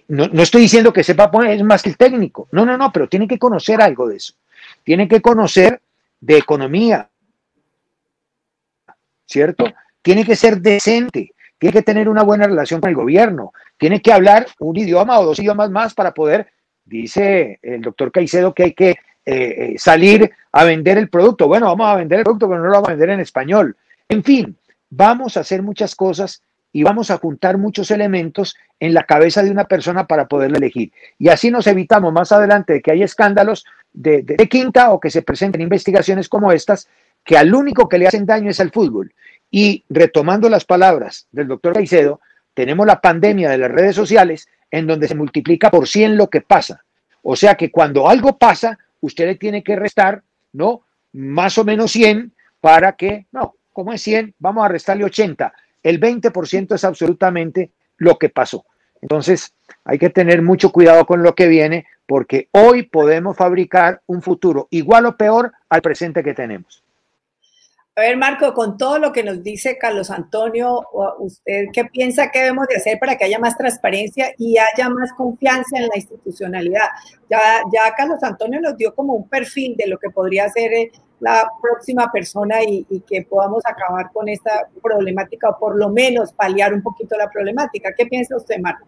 [SPEAKER 3] no, estoy diciendo que sepa poner, es más que el técnico. No, no, no, pero tiene que conocer algo de eso. Tiene que conocer de economía, ¿cierto? Tiene que ser decente, tiene que tener una buena relación con el gobierno, tiene que hablar un idioma o dos idiomas más para poder, dice el doctor Caicedo, que hay que eh, eh, salir a vender el producto. Bueno, vamos a vender el producto, pero no lo vamos a vender en español. En fin, vamos a hacer muchas cosas y vamos a juntar muchos elementos en la cabeza de una persona para poderla elegir. Y así nos evitamos más adelante de que haya escándalos de, quinta o que se presenten investigaciones como estas, que al único que le hacen daño es al fútbol. Y retomando las palabras del doctor Caicedo, tenemos la pandemia de las redes sociales en donde se multiplica por 100 lo que pasa. O sea que cuando algo pasa, usted le tiene que restar, ¿no? Más o menos 100 para que, no, como es 100, vamos a restarle 80 el 20% es absolutamente lo que pasó. Entonces, hay que tener mucho cuidado con lo que viene porque hoy podemos fabricar un futuro igual o peor al presente que tenemos.
[SPEAKER 1] A ver, Marco, con todo lo que nos dice Carlos Antonio, ¿usted qué piensa que debemos de hacer para que haya más transparencia y haya más confianza en la institucionalidad? Ya, ya Carlos Antonio nos dio como un perfil de lo que podría ser eh, la próxima persona y, que podamos acabar con esta problemática o por lo menos paliar un poquito la problemática. ¿Qué piensa usted, Marco?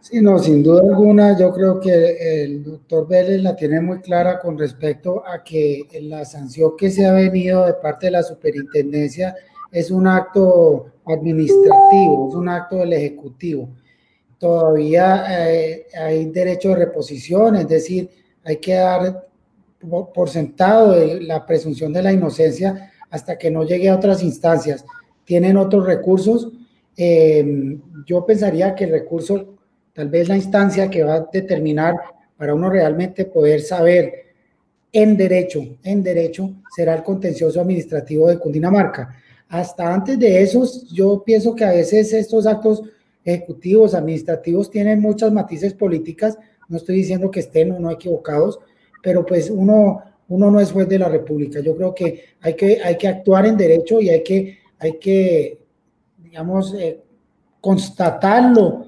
[SPEAKER 4] Sí, no, sin duda alguna, yo creo que el doctor Vélez la tiene muy clara con respecto a que la sanción que se ha venido de parte de la superintendencia es un acto administrativo, es un acto del Ejecutivo. Todavía eh, hay derecho de reposición, es decir, hay que dar por, sentado la presunción de la inocencia hasta que no llegue a otras instancias. Tienen otros recursos. Eh, yo pensaría que el recurso, tal vez la instancia que va a determinar para uno realmente poder saber en derecho, en derecho, será el contencioso administrativo de Cundinamarca. Hasta antes de eso, yo pienso que a veces estos actos ejecutivos, administrativos, tienen muchas matices políticas. No estoy diciendo que estén o no equivocados, pero pues uno, uno no es juez de la República. Yo creo que hay que, hay que actuar en derecho y hay que, hay que digamos, eh, constatarlo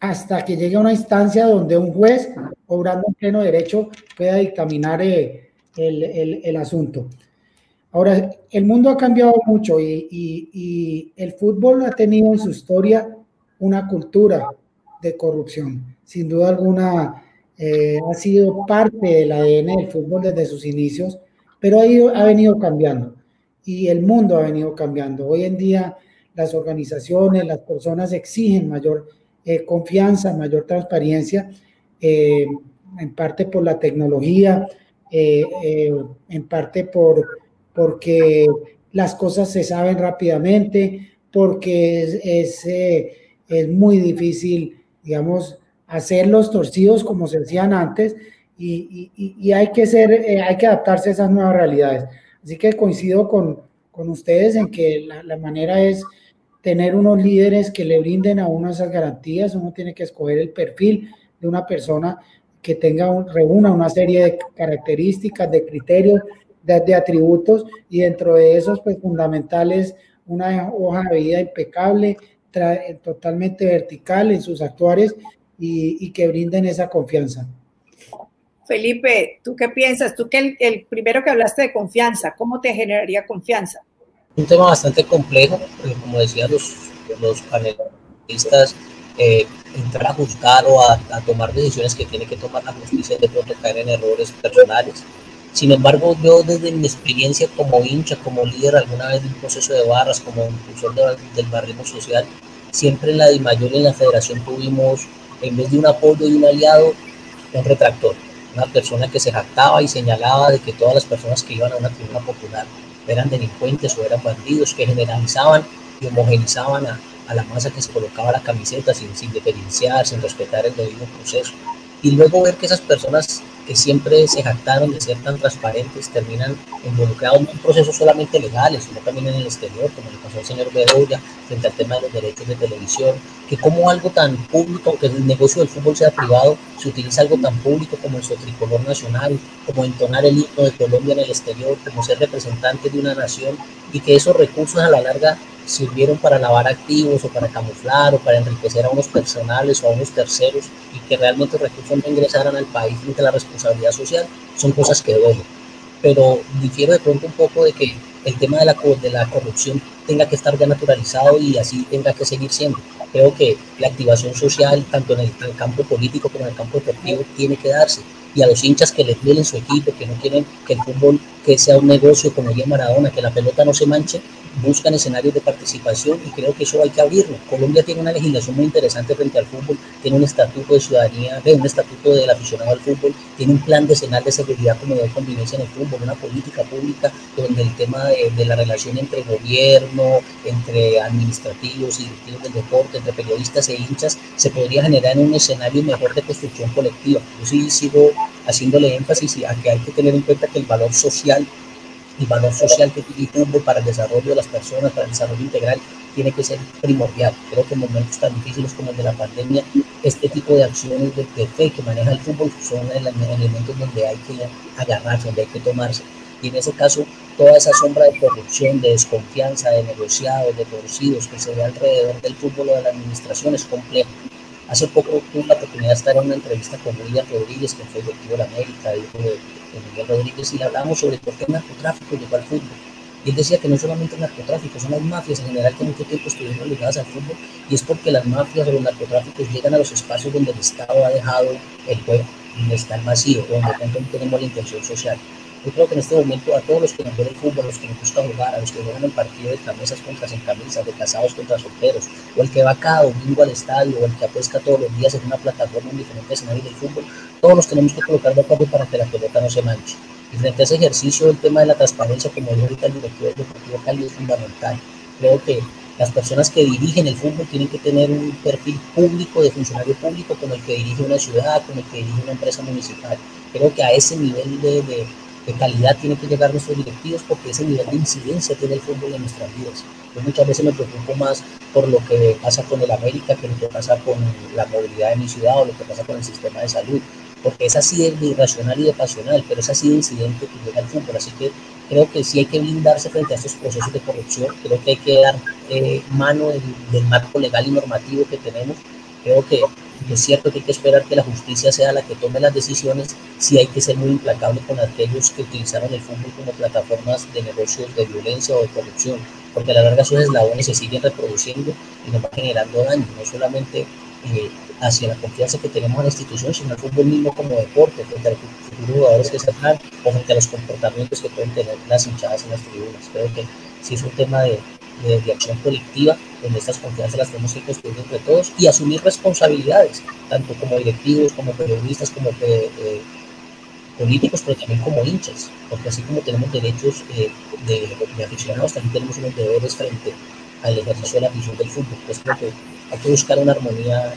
[SPEAKER 4] hasta que llegue a una instancia donde un juez, obrando en pleno derecho, pueda dictaminar eh, el, el, el, asunto. Ahora, el mundo ha cambiado mucho y, y, el fútbol ha tenido en su historia una cultura de corrupción. Sin duda alguna, eh, ha sido parte del ADN del fútbol desde sus inicios, pero ha, ido, ha venido cambiando y el mundo ha venido cambiando. Hoy en día las organizaciones, las personas exigen mayor eh, confianza, mayor transparencia, eh, en parte por la tecnología, eh, en parte por, porque las cosas se saben rápidamente, porque es, es, es muy difícil, digamos, hacer los torcidos como se hacían antes y, hay, que ser, hay que adaptarse a esas nuevas realidades. Así que coincido con, con ustedes en que la, la manera es tener unos líderes que le brinden a uno esas garantías, uno tiene que escoger el perfil de una persona que tenga un, reúna una serie de características, de criterios, de, atributos y dentro de esos pues fundamentales una hoja de vida impecable, totalmente vertical en sus actuales y, que brinden esa confianza.
[SPEAKER 1] Felipe, ¿tú qué piensas? Tú que el primero que hablaste de confianza, ¿cómo te generaría confianza?
[SPEAKER 2] Un tema bastante complejo, como decían los, los panelistas, eh, entrar a juzgar o a, a, tomar decisiones que tiene que tomar la justicia de pronto caer en errores personales. Sin embargo, yo desde mi experiencia como hincha, como líder alguna vez de un proceso de barras, como impulsor de, del barrismo social, siempre en la DIMAYOR y en la federación tuvimos, en vez de un apoyo y un aliado, un retractor, una persona que se jactaba y señalaba de que todas las personas que iban a una tribuna popular eran delincuentes o eran bandidos que generalizaban y homogenizaban a, a la masa que se colocaba la camiseta sin, sin diferenciar, sin respetar el debido proceso. Y luego ver que esas personas que siempre se jactaron de ser tan transparentes terminan involucrados no en procesos solamente legales, sino también en el exterior, como le pasó al señor Bedoya, frente al tema de los derechos de televisión, que como algo tan público, que el negocio del fútbol sea privado, se utiliza algo tan público como el tricolor nacional, como entonar el himno de Colombia en el exterior, como ser representante de una nación, y que esos recursos a la larga sirvieron para lavar activos o para camuflar o para enriquecer a unos personales o a unos terceros y que realmente los recursos no ingresaran al país frente a la responsabilidad social, son cosas que duelen. Pero difiero de pronto un poco de que el tema de la, de la corrupción tenga que estar ya naturalizado y así tenga que seguir siendo. Creo que la activación social, tanto en el, campo político como en el campo deportivo, tiene que darse y a los hinchas que les duelen su equipo, que no quieren que el fútbol que sea un negocio como ya Maradona, que la pelota no se manche, buscan escenarios de participación y creo que eso hay que abrirlo. Colombia tiene una legislación muy interesante frente al fútbol, tiene un estatuto de ciudadanía, un estatuto del aficionado al fútbol, tiene un plan decenal de seguridad como de convivencia en el fútbol, una política pública donde el tema de, de la relación entre gobierno, entre administrativos y directivos del deporte, entre periodistas e hinchas, se podría generar en un escenario mejor de construcción colectiva. Yo sí sigo haciéndole énfasis a que hay que tener en cuenta que el valor social el valor social que tiene el fútbol para el desarrollo de las personas, para el desarrollo integral, tiene que ser primordial. Creo que en momentos tan difíciles como el de la pandemia, este tipo de acciones de, fe que maneja el fútbol son elementos donde hay que agarrarse, donde hay que tomarse. Y en ese caso, toda esa sombra de corrupción, de desconfianza, de negociados, de torcidos que se ve alrededor del fútbol o de la administración es complejo. Hace poco tuve la oportunidad de estar en una entrevista con William Rodríguez, que fue directivo de la América, hijo de, de Miguel Rodríguez, y le hablamos sobre por qué el narcotráfico llegó al fútbol. Y él decía que no solamente el narcotráfico, son las mafias en general que mucho tiempo estuvieron ligadas al fútbol, y es porque las mafias o los narcotráficos llegan a los espacios donde el Estado ha dejado el juego, donde está el vacío, donde no tenemos la intención social. Yo creo que en este momento a todos los que nos ven el fútbol, a los que nos gusta jugar, a los que juegan el partido de camisas contra sin camisas, de casados contra solteros, o el que va cada domingo al estadio, o el que apuesta todos los días en una plataforma en diferentes escenarios del fútbol, todos los tenemos que colocar de acuerdo para que la pelota no se manche. Y frente a ese ejercicio, el tema de la transparencia, como dijo ahorita el directivo del Deportivo Cali, es fundamental. Creo que las personas que dirigen el fútbol tienen que tener un perfil público de funcionario público como el que dirige una ciudad, como el que dirige una empresa municipal. Creo que a ese nivel de, de, calidad tienen que llegar nuestros directivos porque ese nivel de incidencia tiene el fútbol en nuestras vidas. Yo muchas veces me preocupo más por lo que pasa con el América que lo que pasa con la movilidad de mi ciudad o lo que pasa con el sistema de salud porque es así de irracional y de pasional, pero es así de incidente que llega al fútbol. Así que creo que sí hay que blindarse frente a estos procesos de corrupción, creo que hay que dar eh, mano del, marco legal y normativo que tenemos. Creo que es cierto que hay que esperar que la justicia sea la que tome las decisiones, sí hay que ser muy implacable con aquellos que utilizaron el fútbol como plataformas de negocios de violencia o de corrupción, porque a la larga esos eslabones se siguen reproduciendo y nos va generando daño, no solamente eh, hacia la confianza que tenemos en la institución, sino el fútbol mismo como deporte, frente a los futuros jugadores que se o frente a los comportamientos que pueden tener las hinchadas en las tribunas. Creo que sí es un tema de, de, acción colectiva, donde estas confianzas las tenemos que construir entre todos y asumir responsabilidades, tanto como directivos, como periodistas, como eh, políticos, pero también como hinchas, porque así como tenemos derechos eh, de, de, aficionados, también tenemos unos deberes frente al ejercicio de la afición del fútbol. Pues creo que hay que buscar una armonía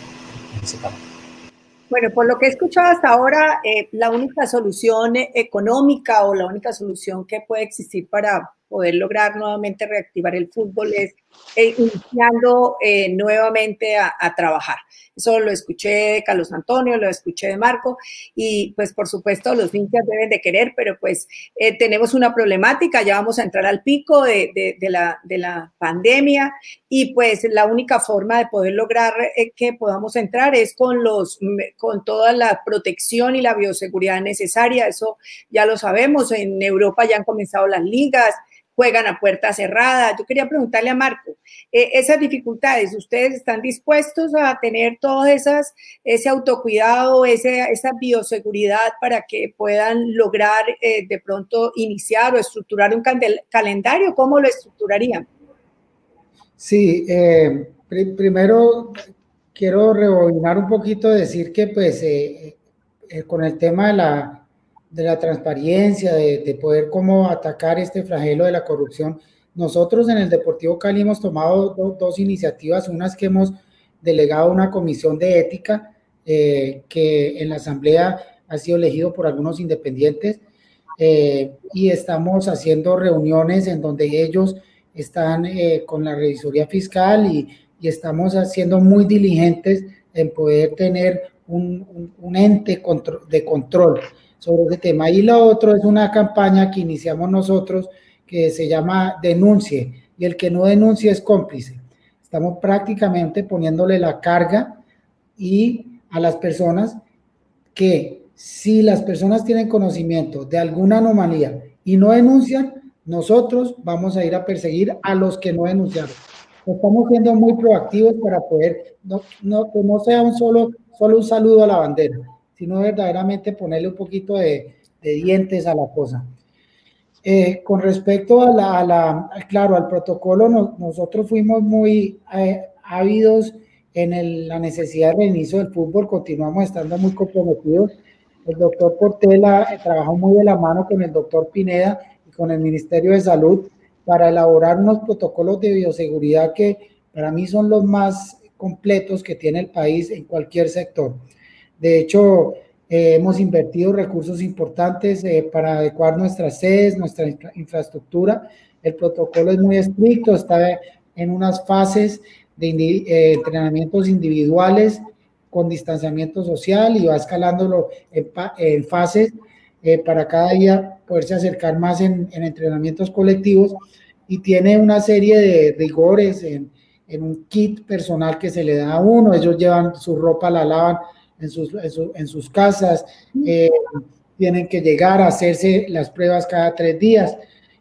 [SPEAKER 1] bueno, por lo que he escuchado hasta ahora, eh, la única solución económica o la única solución que puede existir para poder lograr nuevamente reactivar el fútbol es eh, iniciando eh, nuevamente a, trabajar. Eso lo escuché de Carlos Antonio, lo escuché de Marco y pues por supuesto los hinchas deben de querer, pero pues eh, tenemos una problemática, ya vamos a entrar al pico de, la, de la pandemia y pues la única forma de poder lograr que podamos entrar es con, los, con toda la protección y la bioseguridad necesaria, eso ya lo sabemos, en Europa ya han comenzado las ligas, juegan a puerta cerrada. Yo quería preguntarle a Marco, eh, esas dificultades, ¿ustedes están dispuestos a tener todas esas, ese autocuidado, ese, esa bioseguridad para que puedan lograr eh, de pronto iniciar o estructurar un calendario? ¿Cómo lo estructurarían?
[SPEAKER 4] Sí, eh, primero quiero rebobinar un poquito, decir que pues con el tema de la de la transparencia, de, poder cómo atacar este flagelo de la corrupción. Nosotros en el Deportivo Cali hemos tomado dos iniciativas, unas que hemos delegado una comisión de ética eh, que en la asamblea ha sido elegido por algunos independientes eh, y estamos haciendo reuniones en donde ellos están eh, con la revisoría fiscal y, estamos haciendo muy diligentes en poder tener un, ente de control sobre ese tema. Y lo otro es una campaña que iniciamos nosotros que se llama Denuncie, y el que no denuncie es cómplice. Estamos prácticamente poniéndole la carga y a las personas que si las personas tienen conocimiento de alguna anomalía y no denuncian, nosotros vamos a ir a perseguir a los que no denunciaron. Estamos siendo muy proactivos para poder, no, no, que no sea un solo, solo un saludo a la bandera, sino verdaderamente ponerle un poquito de, dientes a la cosa. Eh, con respecto a la, claro, al protocolo, nosotros fuimos muy eh, ávidos en la necesidad de reinicio del fútbol, continuamos estando muy comprometidos. El doctor Portela eh, trabajó muy de la mano con el doctor Pineda y con el Ministerio de Salud para elaborar unos protocolos de bioseguridad que para mí son los más completos que tiene el país en cualquier sector. De hecho, eh, hemos invertido recursos importantes eh, para adecuar nuestras sedes, nuestra infraestructura. El protocolo es muy estricto, está en unas fases de eh, entrenamientos individuales con distanciamiento social y va escalándolo en, fases para cada día poderse acercar más en, entrenamientos colectivos y tiene una serie de rigores en, en un kit personal que se le da a uno. Ellos llevan su ropa, la lavan en sus, en, sus casas, eh, tienen que llegar a hacerse las pruebas cada tres días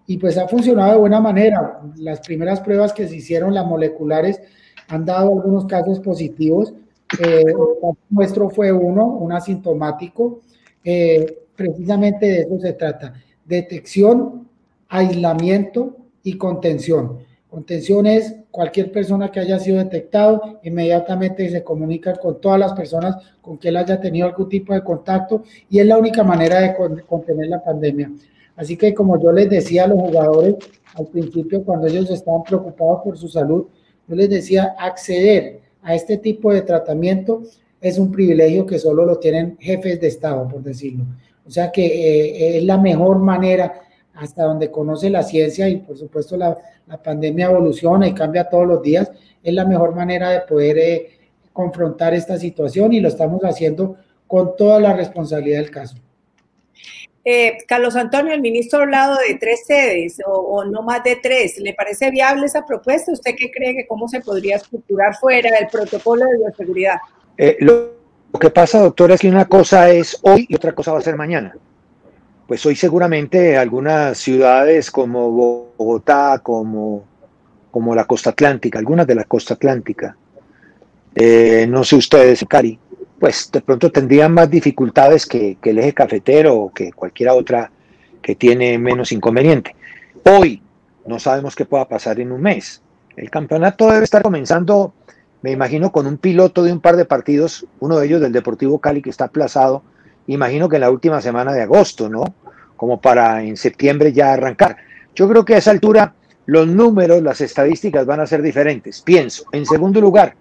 [SPEAKER 4] y pues ha funcionado de buena manera. Las primeras pruebas que se hicieron, las moleculares, han dado algunos casos positivos. Eh, nuestro fue uno, un asintomático. Eh, precisamente de eso se trata, detección, aislamiento y contención. Contención es cualquier persona que haya sido detectado, inmediatamente se comunica con todas las personas con que él haya tenido algún tipo de contacto y es la única manera de contener la pandemia. Así que como yo les decía a los jugadores al principio, cuando ellos estaban preocupados por su salud, yo les decía, acceder a este tipo de tratamiento es un privilegio que solo lo tienen jefes de Estado, por decirlo. O sea que eh, es la mejor manera hasta donde conoce la ciencia y por supuesto la, la, pandemia evoluciona y cambia todos los días, es la mejor manera de poder eh, confrontar esta situación y lo estamos haciendo con toda la responsabilidad del caso.
[SPEAKER 1] Eh, Carlos Antonio, el ministro ha hablado de tres sedes o, no más de tres. ¿Le parece viable esa propuesta? ¿Usted qué cree que cómo se podría estructurar fuera del protocolo de bioseguridad?
[SPEAKER 3] Eh, lo, que pasa, doctora, es que una cosa es hoy y otra cosa va a ser mañana. Pues hoy seguramente algunas ciudades como Bogotá, como, como la costa atlántica, algunas de la costa atlántica, eh, no sé ustedes, Cari, pues de pronto tendrían más dificultades que, el eje cafetero o que cualquiera otra que tiene menos inconveniente. Hoy no sabemos qué pueda pasar en un mes. El campeonato debe estar comenzando, me imagino, con un piloto de un par de partidos, uno de ellos del Deportivo Cali que está aplazado, imagino que en la última semana de agosto, ¿no? Como para en septiembre ya arrancar. Yo creo que a esa altura los números, las estadísticas van a ser diferentes. Pienso, en segundo lugar,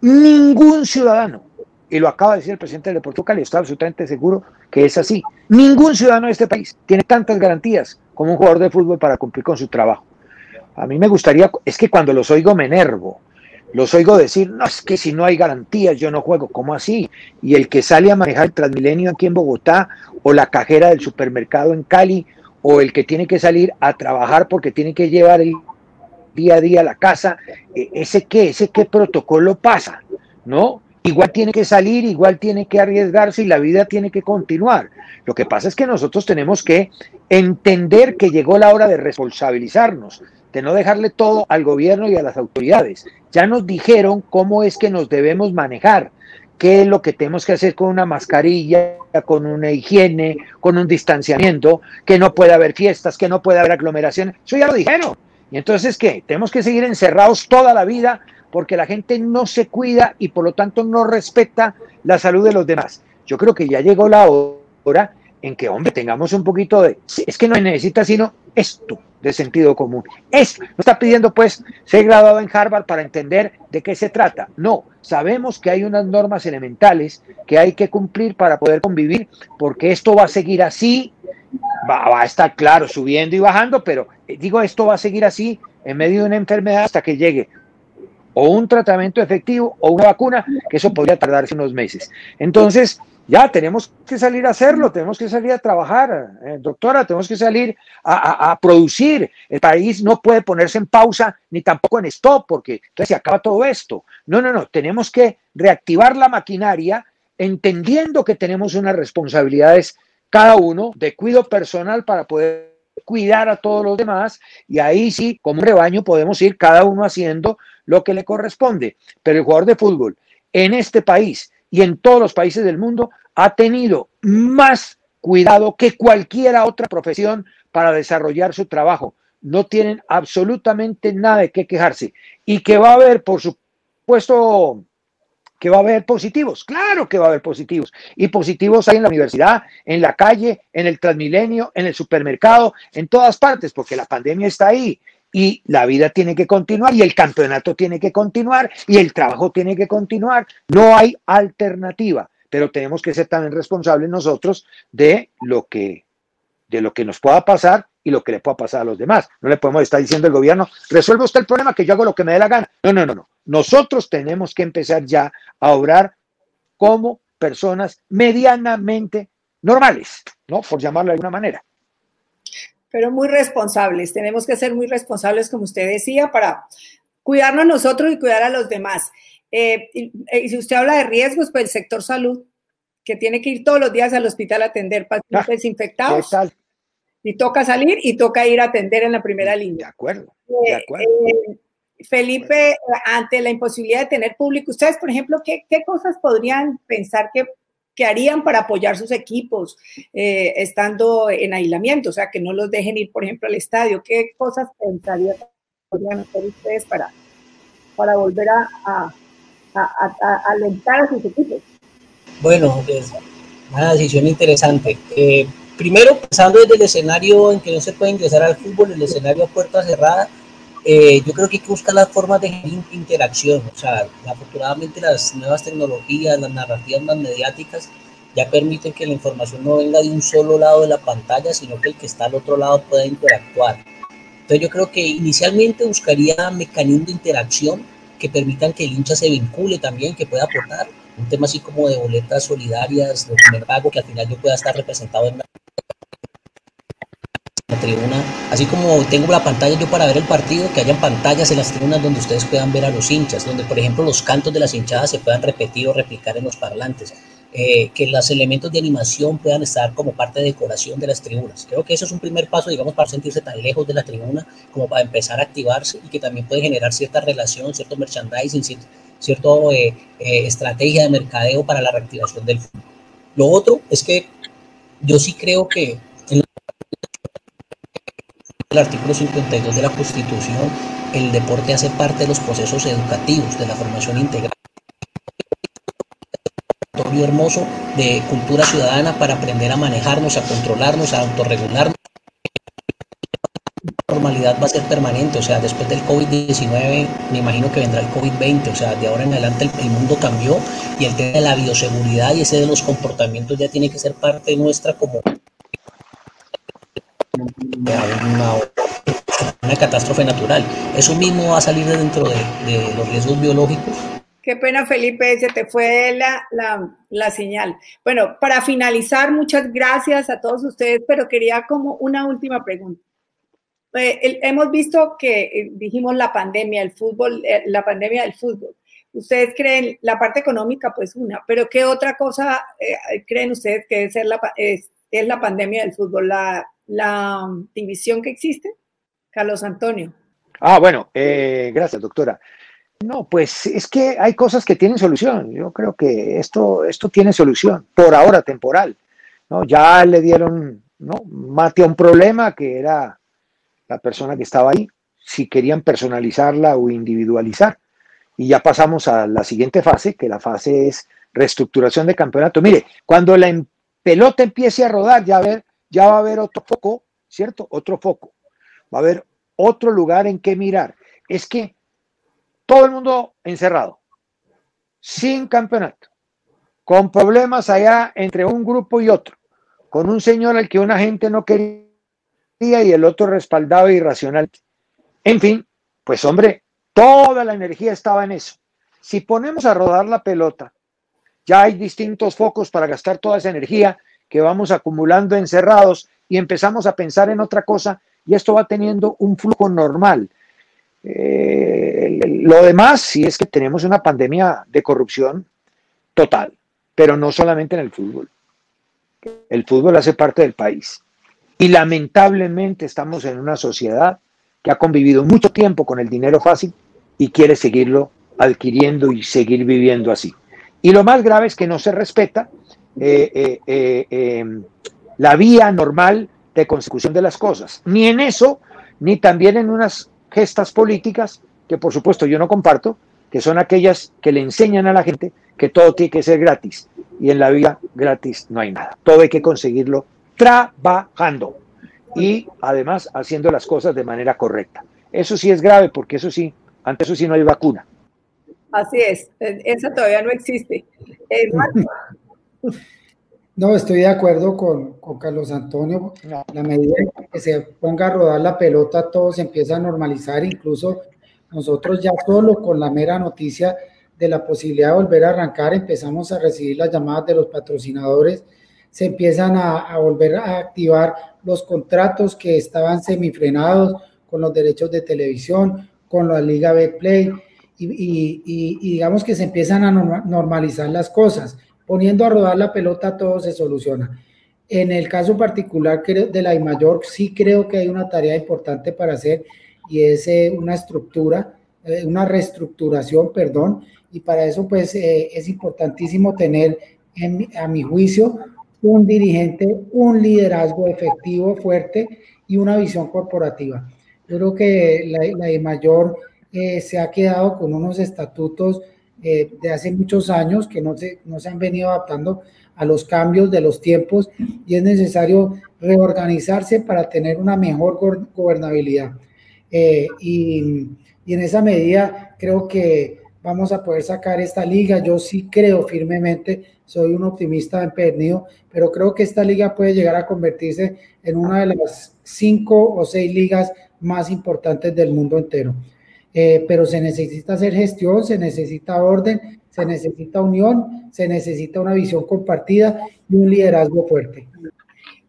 [SPEAKER 3] ningún ciudadano y lo acaba de decir el presidente del Deportivo Cali, estoy absolutamente seguro que es así. Ningún ciudadano de este país tiene tantas garantías como un jugador de fútbol para cumplir con su trabajo. A mí me gustaría, es que cuando los oigo me enervo, los oigo decir, no, es que si no hay garantías yo no juego, ¿cómo así? Y el que sale a manejar el Transmilenio aquí en Bogotá, o la cajera del supermercado en Cali, o el que tiene que salir a trabajar porque tiene que llevar el día a día a la casa, e, ese qué, ese qué protocolo pasa, ¿no? igual tiene que salir, igual tiene que arriesgarse y la vida tiene que continuar. Lo que pasa es que nosotros tenemos que entender que llegó la hora de responsabilizarnos, de no dejarle todo al gobierno y a las autoridades. Ya nos dijeron cómo es que nos debemos manejar, qué es lo que tenemos que hacer con una mascarilla, con una higiene, con un distanciamiento, que no puede haber fiestas, que no puede haber aglomeración. Eso ya lo dijeron. Y entonces, ¿qué? Tenemos que seguir encerrados toda la vida porque la gente no se cuida y por lo tanto no respeta la salud de los demás. Yo creo que ya llegó la hora en que, hombre, tengamos un poquito de, es que no necesita sino esto de sentido común. Es, no está pidiendo pues ser graduado en Harvard para entender de qué se trata. No, sabemos que hay unas normas elementales que hay que cumplir para poder convivir, porque esto va a seguir así, va, a estar claro, subiendo y bajando, pero eh, digo, esto va a seguir así en medio de una enfermedad hasta que llegue o un tratamiento efectivo o una vacuna, que eso podría tardarse unos meses. Entonces, ya tenemos que salir a hacerlo, tenemos que salir a trabajar, eh, doctora, tenemos que salir a, producir. El país no puede ponerse en pausa ni tampoco en stop, porque entonces se acaba todo esto. No, no, no, tenemos que reactivar la maquinaria entendiendo que tenemos unas responsabilidades cada uno de cuidado personal para poder cuidar a todos los demás y ahí sí, como rebaño, podemos ir cada uno haciendo lo que le corresponde. Pero el jugador de fútbol en este país y en todos los países del mundo ha tenido más cuidado que cualquier otra profesión para desarrollar su trabajo. No tienen absolutamente nada de qué quejarse. Y que va a haber, por supuesto, que va a haber positivos. Claro que va a haber positivos. Y positivos hay en la universidad, en la calle, en el Transmilenio, en el supermercado, en todas partes, porque la pandemia está ahí y la vida tiene que continuar y el campeonato tiene que continuar y el trabajo tiene que continuar. No hay alternativa, pero tenemos que ser también responsables nosotros de lo que de lo que nos pueda pasar y lo que le pueda pasar a los demás. No le podemos estar diciendo al gobierno, resuelva usted el problema que yo hago lo que me dé la gana. No, no, no, no. Nosotros tenemos que empezar ya a obrar como personas medianamente normales, ¿no? Por llamarlo de alguna manera
[SPEAKER 1] pero muy responsables. Tenemos que ser muy responsables, como usted decía, para cuidarnos nosotros y cuidar a los demás. Eh, y, si usted habla de riesgos, pues el sector salud, que tiene que ir todos los días al hospital a atender pacientes ah, infectados. Y toca salir y toca ir a atender en la primera línea.
[SPEAKER 3] De acuerdo, de eh, acuerdo.
[SPEAKER 1] Eh, Felipe, ante la imposibilidad de tener público, ustedes, por ejemplo, ¿qué, qué cosas podrían pensar que ¿Qué harían para apoyar sus equipos eh, estando en aislamiento? O sea, que no los dejen ir, por ejemplo, al estadio. ¿Qué cosas pensarían podrían hacer ustedes para, para volver a, a, a, alentar a sus equipos?
[SPEAKER 2] Bueno, es una decisión interesante. Eh, primero, pensando desde el escenario en que no se puede ingresar al fútbol, el escenario a puerta cerrada, eh, yo creo que hay que buscar las formas de interacción. O sea, afortunadamente las nuevas tecnologías, las narrativas más mediáticas, ya permiten que la información no venga de un solo lado de la pantalla, sino que el que está al otro lado pueda interactuar. Entonces yo creo que inicialmente buscaría mecanismos de interacción que permitan que el hincha se vincule también, que pueda aportar. Un tema así como de boletas solidarias, de primer pago, que al final yo pueda estar representado en la tribuna, así como tengo la pantalla yo para ver el partido, que hayan pantallas en las tribunas donde ustedes puedan ver a los hinchas, donde por ejemplo los cantos de las hinchadas se puedan repetir o replicar en los parlantes, eh, que los elementos de animación puedan estar como parte de decoración de las tribunas. Creo que eso es un primer paso, digamos, para sentirse tan lejos de la tribuna como para empezar a activarse y que también puede generar cierta relación, cierto merchandising, cierta cierto, eh, eh, estrategia de mercadeo para la reactivación del fútbol. Lo otro es que yo sí creo que el artículo 52 de la Constitución, el deporte hace parte de los procesos educativos, de la formación integral hermoso de cultura ciudadana para aprender a manejarnos, a controlarnos, a autorregularnos. La normalidad va a ser permanente, o sea, después del COVID-19 me imagino que vendrá el COVID-20, o sea, de ahora en adelante el, el, mundo cambió y el tema de la bioseguridad y ese de los comportamientos ya tiene que ser parte nuestra como una, catástrofe natural. Eso mismo va a salir de dentro de, los riesgos biológicos.
[SPEAKER 1] Qué pena, Felipe, se te fue la, la, la, señal. Bueno, para finalizar, muchas gracias a todos ustedes, pero quería como una última pregunta. Eh, hemos visto que eh, dijimos la pandemia, el fútbol, eh, la pandemia del fútbol. Ustedes creen la parte económica, pues una, pero ¿qué otra cosa creen ustedes que es la, es, es la pandemia del fútbol? La división que existe? Carlos Antonio.
[SPEAKER 3] Ah, bueno, eh, gracias, doctora. No, pues es que hay cosas que tienen solución. Yo creo que esto, esto tiene solución, por ahora temporal. ¿no? Ya le dieron ¿no? mate a un problema que era la persona que estaba ahí, si querían personalizarla o individualizar. Y ya pasamos a la siguiente fase, que la fase es reestructuración de campeonato. Mire, cuando la pelota empiece a rodar, ya, ver, ya va a haber otro foco, ¿cierto? Otro foco. Va a haber otro lugar en que mirar. Es que todo el mundo encerrado, sin campeonato, con problemas allá entre un grupo y otro, con un señor al que una gente no quería y el otro respaldaba irracional. En fin, pues hombre, toda la energía estaba en eso. Si ponemos a rodar la pelota, ya hay distintos focos para gastar toda esa energía que vamos acumulando encerrados y empezamos a pensar en otra cosa y esto va teniendo un flujo normal. Eh, lo demás, sí es que tenemos una pandemia de corrupción total, pero no solamente en el fútbol. El fútbol hace parte del país. Y lamentablemente estamos en una sociedad que ha convivido mucho tiempo con el dinero fácil y quiere seguirlo adquiriendo y seguir viviendo así. Y lo más grave es que no se respeta eh, eh, eh, em, la vía normal de consecución de las cosas, ni en eso, ni también en unas gestas políticas que por supuesto yo no comparto, que son aquellas que le enseñan a la gente que todo tiene que ser gratis y en la vida gratis no hay nada, todo hay que conseguirlo trabajando y además haciendo las cosas de manera correcta. Eso sí es grave porque eso sí, ante eso sí no hay vacuna.
[SPEAKER 1] Así es, esa todavía no existe.
[SPEAKER 4] No, estoy de acuerdo con, con Carlos Antonio. La medida que se ponga a rodar la pelota, todo se empieza a normalizar. Incluso nosotros ya solo con la mera noticia de la posibilidad de volver a arrancar, empezamos a recibir las llamadas de los patrocinadores, se empiezan a, a volver a activar los contratos que estaban semifrenados con los derechos de televisión, con la Liga Betplay, y, y, y, y digamos que se empiezan a normalizar las cosas poniendo a rodar la pelota todo se soluciona. En el caso particular de la mayor sí creo que hay una tarea importante para hacer y es eh, una estructura, eh, una reestructuración, perdón, y para eso pues eh, es importantísimo tener a mi juicio, un dirigente, un liderazgo efectivo, fuerte y una visión corporativa. Yo creo que la, la mayor se ha quedado con unos estatutos eh, de hace muchos años que no se, no se han venido adaptando a los cambios de los tiempos y es necesario reorganizarse para tener una mejor gobernabilidad. Eh, y, y, en esa medida creo que vamos a poder sacar esta liga. Yo sí creo firmemente, soy un optimista empedernido, pero creo que esta liga puede llegar a convertirse en una de las cinco o seis ligas más importantes del mundo entero. Eh, pero se necesita hacer gestión, se necesita orden, se necesita unión, se necesita una visión compartida y un liderazgo fuerte.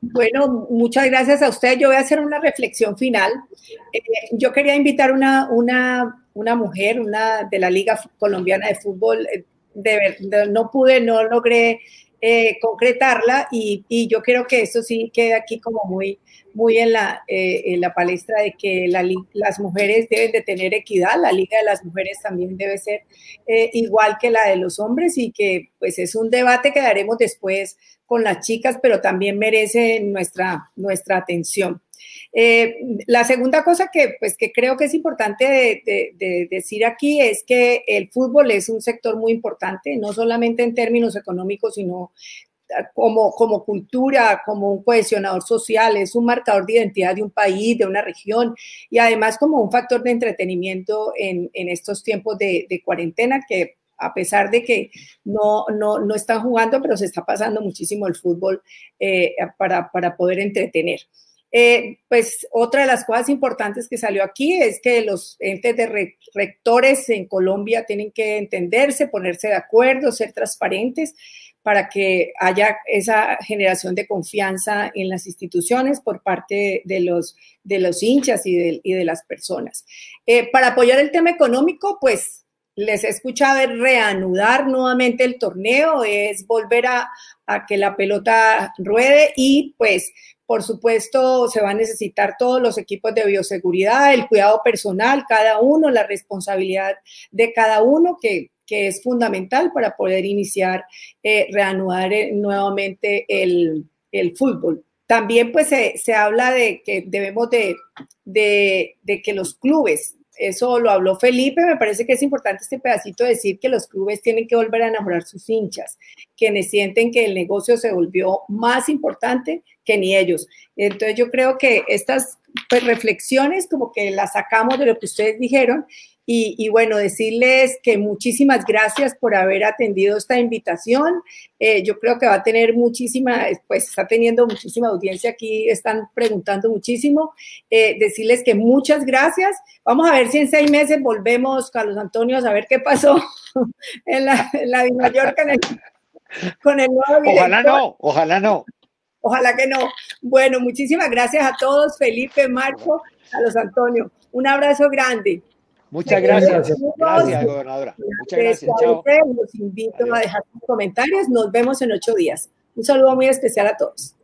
[SPEAKER 1] Bueno, muchas gracias a usted. Yo voy a hacer una reflexión final. Eh, yo quería invitar una, una, una mujer, una de la Liga Colombiana de Fútbol. Eh, de, no pude, no logré concretarla y, y, yo creo que eso sí queda aquí como muy, muy en la, eh, en la palestra de que las mujeres deben de tener equidad, la Liga de las Mujeres también debe ser eh, igual que la de los hombres y que pues es un debate que daremos después con las chicas, pero también merece nuestra, nuestra atención. Eh, la segunda cosa que, pues, que creo que es importante de, decir aquí es que el fútbol es un sector muy importante, no solamente en términos económicos, sino como, como cultura, como un cohesionador social, es un marcador de identidad de un país, de una región y además como un factor de entretenimiento en, en estos tiempos de, de, cuarentena que a pesar de que no, no, no, están jugando, pero se está pasando muchísimo el fútbol eh, para, para, poder entretener. Eh, pues otra de las cosas importantes que salió aquí es que los entes de rectores en Colombia tienen que entenderse, ponerse de acuerdo, ser transparentes para que haya esa generación de confianza en las instituciones por parte de los, de los hinchas y de, y de las personas. Eh, para apoyar el tema económico, pues les he escuchado reanudar nuevamente el torneo, es volver a, a que la pelota ruede y pues por supuesto, se va a necesitar todos los equipos de bioseguridad, el cuidado personal, cada uno, la responsabilidad de cada uno, que que es fundamental para poder iniciar, eh, reanudar eh, nuevamente el, el, fútbol. También pues se, se habla de que debemos de, de, de, que los clubes, eso lo habló Felipe, me parece que es importante este pedacito decir que los clubes tienen que volver a enamorar sus hinchas, quienes sienten que el negocio se volvió más importante que ni ellos. Entonces yo creo que estas pues, reflexiones como que las sacamos de lo que ustedes dijeron y, bueno, decirles que muchísimas gracias por haber atendido esta invitación. Eh, yo creo que va a tener muchísima, pues está teniendo muchísima audiencia aquí, están preguntando muchísimo. Eh, decirles que muchas gracias. Vamos a ver si en seis meses volvemos, Carlos Antonio, a ver qué pasó en la, en la de Mallorca con el nuevo
[SPEAKER 3] director. Ojalá no, ojalá no.
[SPEAKER 1] Ojalá que no. Bueno, muchísimas gracias a todos, Felipe, Marco, Carlos Antonio. Un abrazo grande.
[SPEAKER 3] Muchas gracias. Gracias, gobernadora. Muchas gracias. Chao.
[SPEAKER 1] Los invito a dejar sus comentarios. Nos vemos en ocho días. Un saludo muy especial a todos.